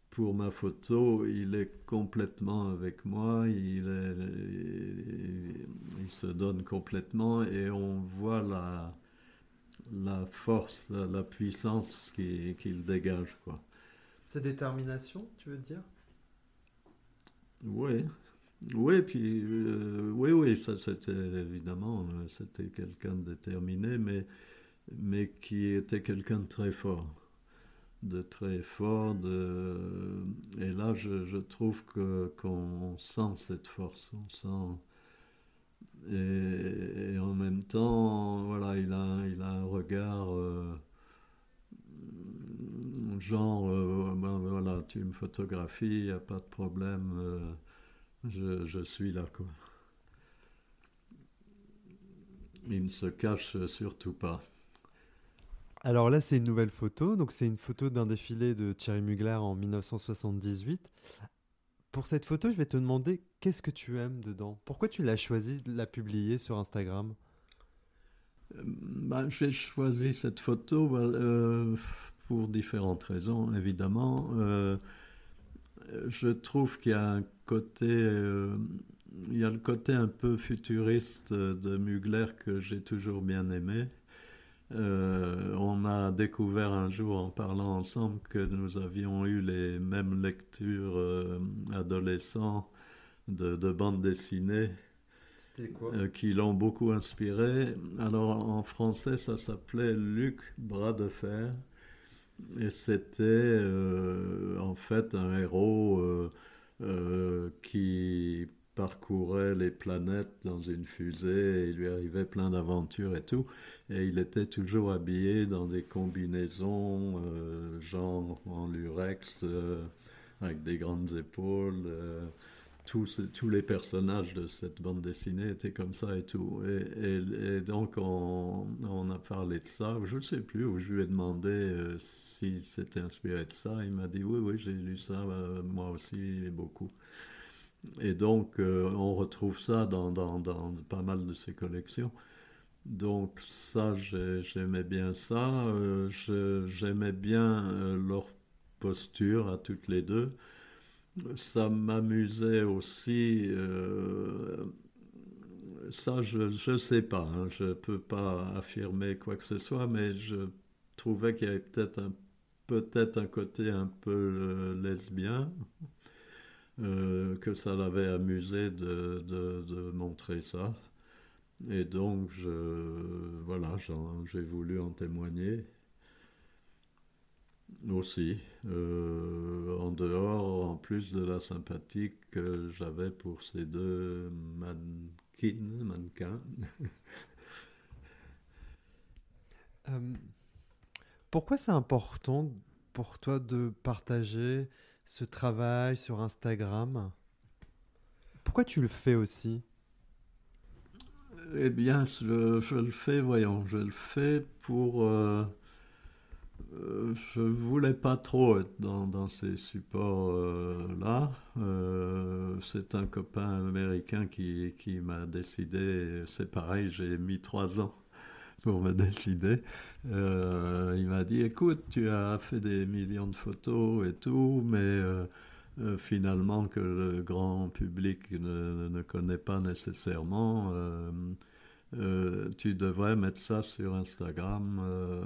Speaker 2: pour ma photo, il est complètement avec moi, il, il se donne complètement et on voit la, la force, la, la puissance qui- qu'il dégage. Quoi.
Speaker 1: C'est détermination, tu veux dire?
Speaker 2: Oui, oui, puis euh, oui, oui, ça c'était évidemment, euh, c'était quelqu'un de déterminé, mais, mais qui était quelqu'un de très fort, de très fort, de, et là je, je trouve que qu'on sent cette force, on sent, et, en même temps, voilà, il a, il a un regard. euh, genre, euh, ben, voilà, tu me photographies, il n'y a pas de problème, euh, je, je suis là, quoi. Il ne se cache surtout pas.
Speaker 1: Alors là, c'est une nouvelle photo. Donc, c'est une photo d'un défilé de Thierry Mugler en 1978. Pour cette photo, je vais te demander qu'est-ce que tu aimes dedans? Pourquoi tu l'as choisi de la publier sur Instagram?
Speaker 2: Ben, J'ai choisi cette photo ben, euh, pour différentes raisons, évidemment. Euh, je trouve qu'il y a un côté, euh, il y a le côté un peu futuriste de Mugler que j'ai toujours bien aimé. On a découvert un jour en parlant ensemble que nous avions eu les mêmes lectures euh, adolescents de, de bandes dessinées
Speaker 1: C'était quoi
Speaker 2: euh, qui l'ont beaucoup inspiré. Alors en français, ça s'appelait Luc Bras de Fer. Et c'était euh, en fait un héros euh, qui parcourait les planètes dans une fusée et il lui arrivait plein d'aventures et tout. Et il était toujours habillé dans des combinaisons, genre en lurex, avec des grandes épaules. Tous, les personnages de cette bande dessinée étaient comme ça et tout. Et, donc, on, a parlé de ça. Je ne sais plus où je lui ai demandé euh, si c'était inspiré de ça. Il m'a dit Oui, oui, j'ai lu ça, euh, moi aussi, beaucoup. Et donc, euh, on retrouve ça dans, pas mal de ses collections. Donc, ça, j'ai- j'aimais bien ça. Euh, j'aimais bien leur posture à toutes les deux. Ça m'amusait aussi. euh, ça, je ne sais pas. hein, je ne peux pas affirmer quoi que ce soit, mais je trouvais qu'il y avait peut-être un, peut-être un côté un peu euh, lesbien, euh, que ça l'avait amusé de, de- montrer ça. Et donc, je, voilà, j'ai voulu en témoigner aussi, euh, en dehors, en plus de la sympathie que j'avais pour ces deux mannequins, mannequins. <laughs>
Speaker 1: Euh, pourquoi c'est important pour toi de partager ce travail sur Instagram? Pourquoi tu le fais aussi?
Speaker 2: Eh bien, je, je le fais, voyons, je le fais pour... euh, euh, je voulais pas trop être dans, ces supports-là. c'est un copain américain qui, m'a décidé, c'est pareil, j'ai mis trois ans pour me décider. Euh, il m'a dit, écoute, tu as fait des millions de photos et tout, mais euh, euh, finalement que le grand public ne, ne connaît pas nécessairement. Euh, tu devrais mettre ça sur Instagram. euh,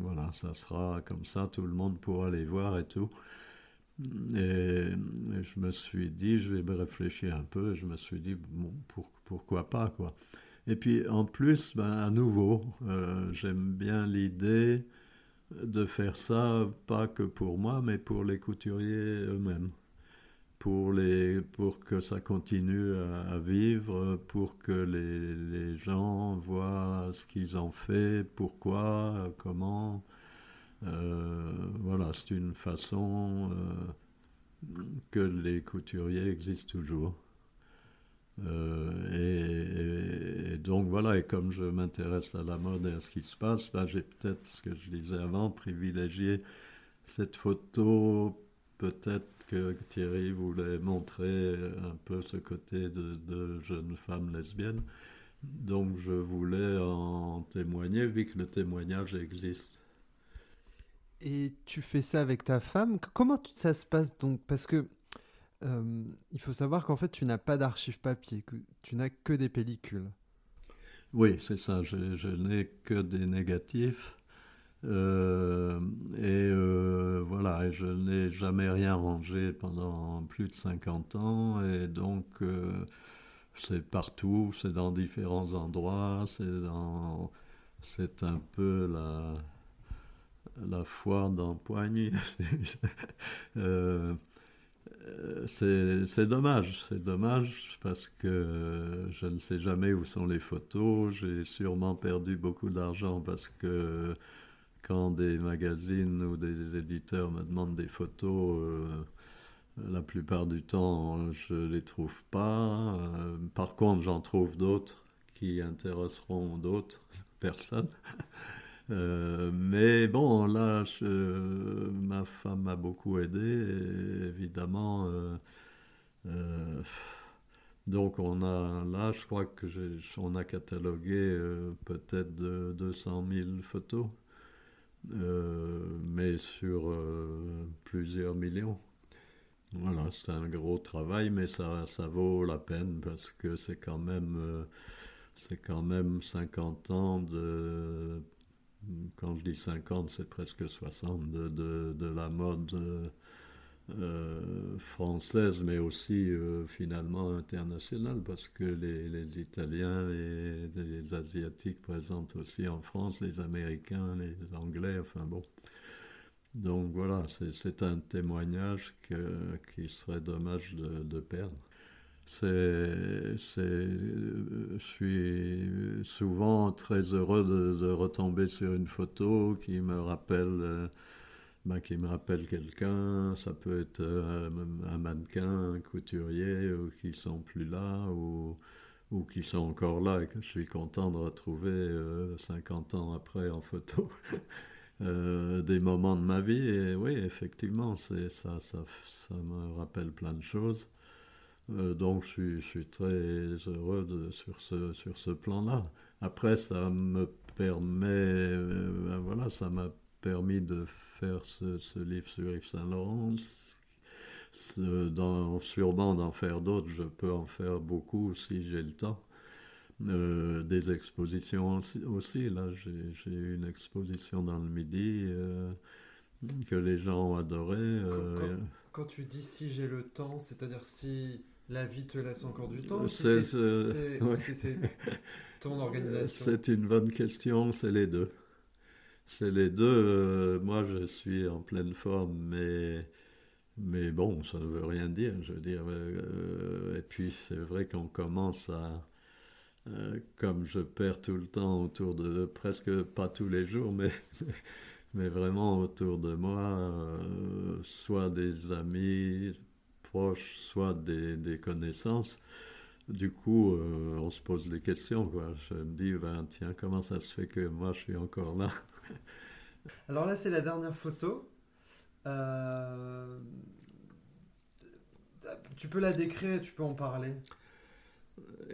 Speaker 2: voilà, ça sera comme ça, tout le monde pourra les voir et tout. Et, je me suis dit, je vais réfléchir un peu. Je me suis dit, bon, pour- pourquoi pas, quoi. Et puis en plus, ben, à nouveau, euh, j'aime bien l'idée de faire ça, pas que pour moi, mais pour les couturiers eux-mêmes. Pour, les, pour que ça continue à, vivre, pour que les, les, gens voient ce qu'ils ont fait, pourquoi, comment. Euh, voilà, c'est une façon euh, que les couturiers existent toujours. Euh, et, donc voilà, et comme je m'intéresse à la mode et à ce qui se passe, là j'ai peut-être, ce que je disais avant, privilégié cette photo, peut-être que Thierry voulait montrer un peu ce côté de, de jeune femme lesbienne. Donc je voulais en témoigner, vu que le témoignage existe.
Speaker 1: Et tu fais ça avec ta femme Comment ça se passe donc? Parce que euh, il faut savoir qu'en fait, tu n'as pas d'archives papier, que tu n'as que des pellicules.
Speaker 2: Oui, c'est ça. Je, n'ai que des négatifs. Euh, et euh, voilà, je n'ai jamais rien rangé pendant plus de 50 ans. Et donc, c'est partout, c'est dans différents endroits, c'est dans. C'est un peu la, la foire d'empoigne. <laughs> euh, c'est dommage, c'est dommage parce que je ne sais jamais où sont les photos. J'ai sûrement perdu beaucoup d'argent parce que quand des magazines ou des éditeurs me demandent des photos, euh, la plupart du temps, je ne les trouve pas. Euh, par contre, j'en trouve d'autres qui intéresseront d'autres <laughs> personnes. Euh, mais bon, là, ma femme m'a beaucoup aidé, évidemment. Donc on a, là, je crois que on a catalogué peut-être de 200 000 photos, mais sur plusieurs millions. Voilà, c'est un gros travail, mais ça, ça vaut la peine parce que c'est quand même, c'est quand même 50 ans de quand je dis 50, c'est presque 60 de, de, la mode euh, euh, française, mais aussi euh, finalement internationale, parce que les, les Italiens et les, Asiatiques présentent aussi en France, les Américains, les Anglais, enfin bon. Donc voilà, c'est un témoignage que, qui serait dommage de, perdre c'est, je suis souvent très heureux de, retomber sur une photo qui me rappelle, euh, qui me rappelle quelqu'un. Ça peut être euh, un mannequin, un couturier, ou qui sont plus là, ou, qui sont encore là et que je suis content de retrouver 50 euh, ans après en photo. <laughs> des moments de ma vie oui effectivement c'est ça, ça me rappelle plein de choses euh, donc je suis, très heureux sur ce, sur ce plan-là. Après, ça me permet, euh, voilà, ça m'a permis de faire ce, livre sur Yves Saint-Laurent. sûrement d'en faire d'autres, je peux en faire beaucoup si j'ai le temps. Euh, des expositions aussi, là j'ai eu une exposition dans le Midi que les gens ont adoré.
Speaker 1: quand, tu dis si j'ai le temps, c'est-à-dire si la vie te laisse encore du temps
Speaker 2: C'est
Speaker 1: ton organisation
Speaker 2: C'est une bonne question, c'est les deux. C'est les deux. Euh, moi, je suis en pleine forme, mais, bon, ça ne veut rien dire. Je veux dire, euh, et puis c'est vrai qu'on commence à, euh, comme je perds tout le temps autour de, presque pas tous les jours, mais <laughs> vraiment autour de moi, soit des amis, soit des, connaissances. Du coup, euh, on se pose des questions. Je me dis, ben, tiens, comment ça se fait que moi je suis encore là?
Speaker 1: Alors là, c'est la dernière photo. Euh, tu peux la décrire, tu peux en parler.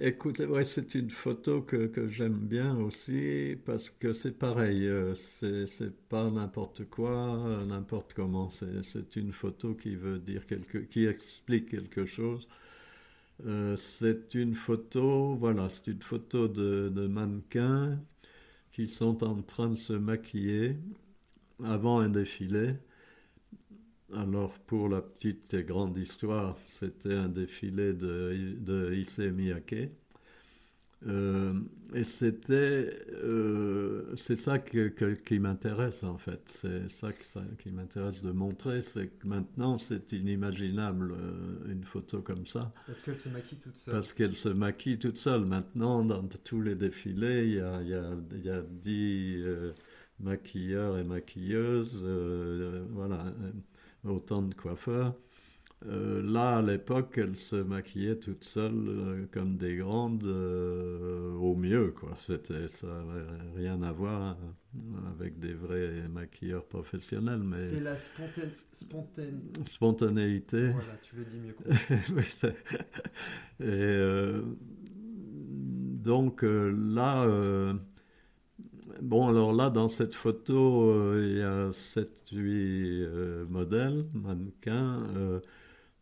Speaker 2: Écoute, c'est une photo que, que j'aime bien aussi parce que c'est pareil, euh, c'est pas n'importe quoi, n'importe comment. C'est une photo qui veut dire quelque, qui explique quelque chose. Euh, c'est une photo, voilà, c'est une photo de, de mannequins qui sont en train de se maquiller avant un défilé. Alors, pour la petite et grande histoire, c'était un défilé de, de Miyake. Euh, et c'était, euh, c'est ça que, que- qui m'intéresse en fait. C'est ça, que- ça qui m'intéresse de montrer, c'est que maintenant c'est inimaginable euh, une photo comme ça.
Speaker 1: Parce qu'elle se maquille toute seule.
Speaker 2: Parce qu'elle se maquille toute seule. Maintenant, dans tous les défilés, il y a, il y a, il y a 10 euh, maquilleurs et maquilleuses, voilà, autant de coiffeurs. Euh, là, à l'époque, elle se maquillait toute seule euh, comme des grandes, euh, au mieux, quoi. C'était, ça n'avait rien à voir avec des vrais maquilleurs professionnels, mais
Speaker 1: C'est la spontané...
Speaker 2: spontanéité.
Speaker 1: Voilà, tu le dis mieux que moi. <laughs>
Speaker 2: Et donc là, bon alors là dans cette photo, il y a 7-8 modèles, mannequins.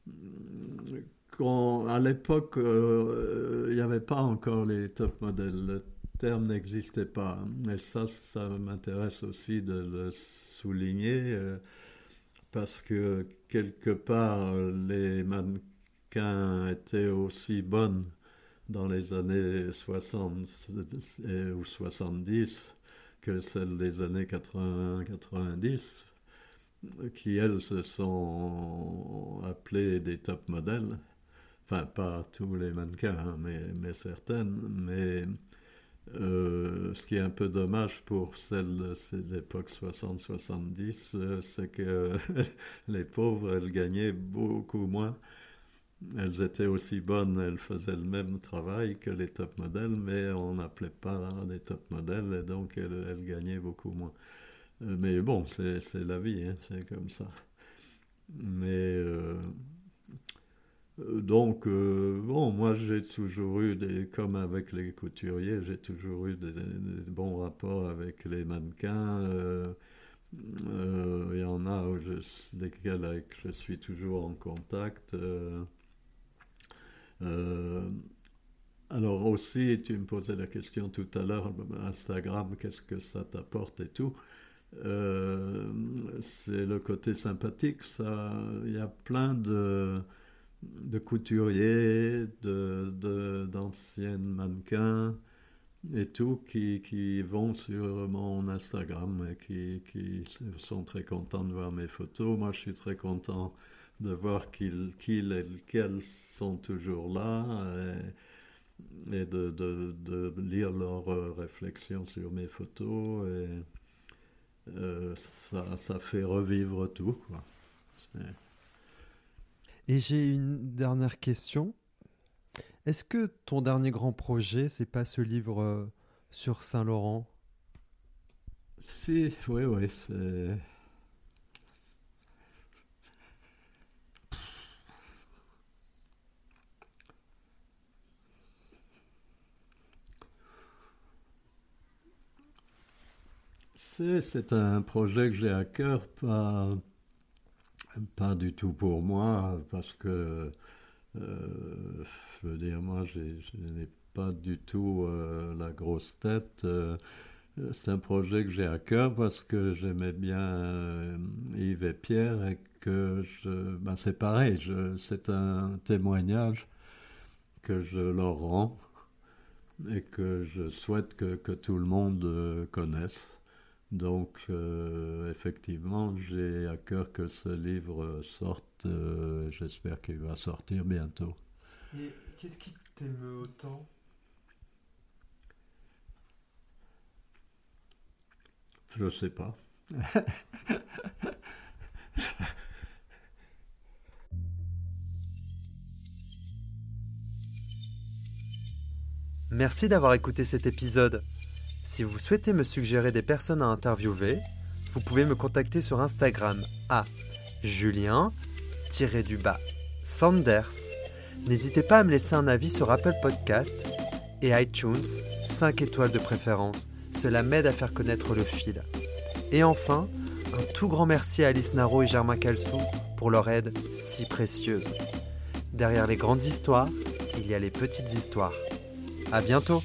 Speaker 2: Euh, quand- à l'époque, euh, il n'y avait pas encore les top modèles. Le terme n'existait pas. Mais ça, ça m'intéresse aussi de le souligner. euh, parce que quelque part, les mannequins étaient aussi bonnes dans les années 60 et- ou 70 que celles des années 80-90, qui elles se sont appelées des top modèles. Enfin, pas tous les mannequins, hein, mais, certaines. Mais euh, ce qui est un peu dommage pour celles de ces époques 60-70, euh, c'est que <laughs> les pauvres, elles gagnaient beaucoup moins. Elles étaient aussi bonnes, elles faisaient le même travail que les top modèles, mais on n'appelait pas des top modèles, et donc elles gagnaient beaucoup moins. Euh, Mais bon, c'est la vie, hein, c'est comme ça. Mais euh, euh, donc, bon, moi j'ai toujours eu des, comme avec les couturiers, j'ai toujours eu des, bons rapports avec les mannequins. Il y en a où je, je suis toujours en contact. alors aussi, tu me posais la question tout à l'heure, Instagram, qu'est-ce que ça t'apporte et tout. Euh, c'est le côté sympathique. Il y a plein de, de couturiers, de, de- d'anciennes mannequins et tout qui, qui vont sur mon Instagram et qui, qui sont très contents de voir mes photos. Moi, je suis très content de voir qu'ils, et lesquels sont toujours là et, de, de, de lire leurs euh, réflexions sur mes photos. Euh, ça, ça fait revivre tout. Quoi.
Speaker 1: Et j'ai une dernière question. Est-ce que ton dernier grand projet, c'est pas ce livre euh, sur Saint-Laurent?
Speaker 2: Si, oui, oui, c'est. C'est, un projet que j'ai à cœur, pas, pas du tout pour moi, parce que, euh, je veux dire, moi, je n'ai pas du tout euh, la grosse tête. euh, c'est un projet que j'ai à cœur parce que j'aimais bien Yves et Pierre et que ben c'est pareil, c'est un témoignage que je leur rends et que je souhaite que, tout le monde connaisse. Donc, euh, effectivement, j'ai à cœur que ce livre sorte. euh, J'espère qu'il va sortir bientôt.
Speaker 1: Et qu'est-ce qui t'émeut autant?
Speaker 2: Je ne sais pas.
Speaker 1: Merci d'avoir écouté cet épisode. Si vous souhaitez me suggérer des personnes à interviewer, vous pouvez me contacter sur Instagram à julien-du-bas Sanders. N'hésitez pas à me laisser un avis sur Apple Podcast et iTunes, 5 étoiles de préférence. Cela m'aide à faire connaître le fil. Et enfin, un tout grand merci à Alice Naro et Germain Calsou pour leur aide si précieuse. Derrière les grandes histoires, il y a les petites histoires. À bientôt!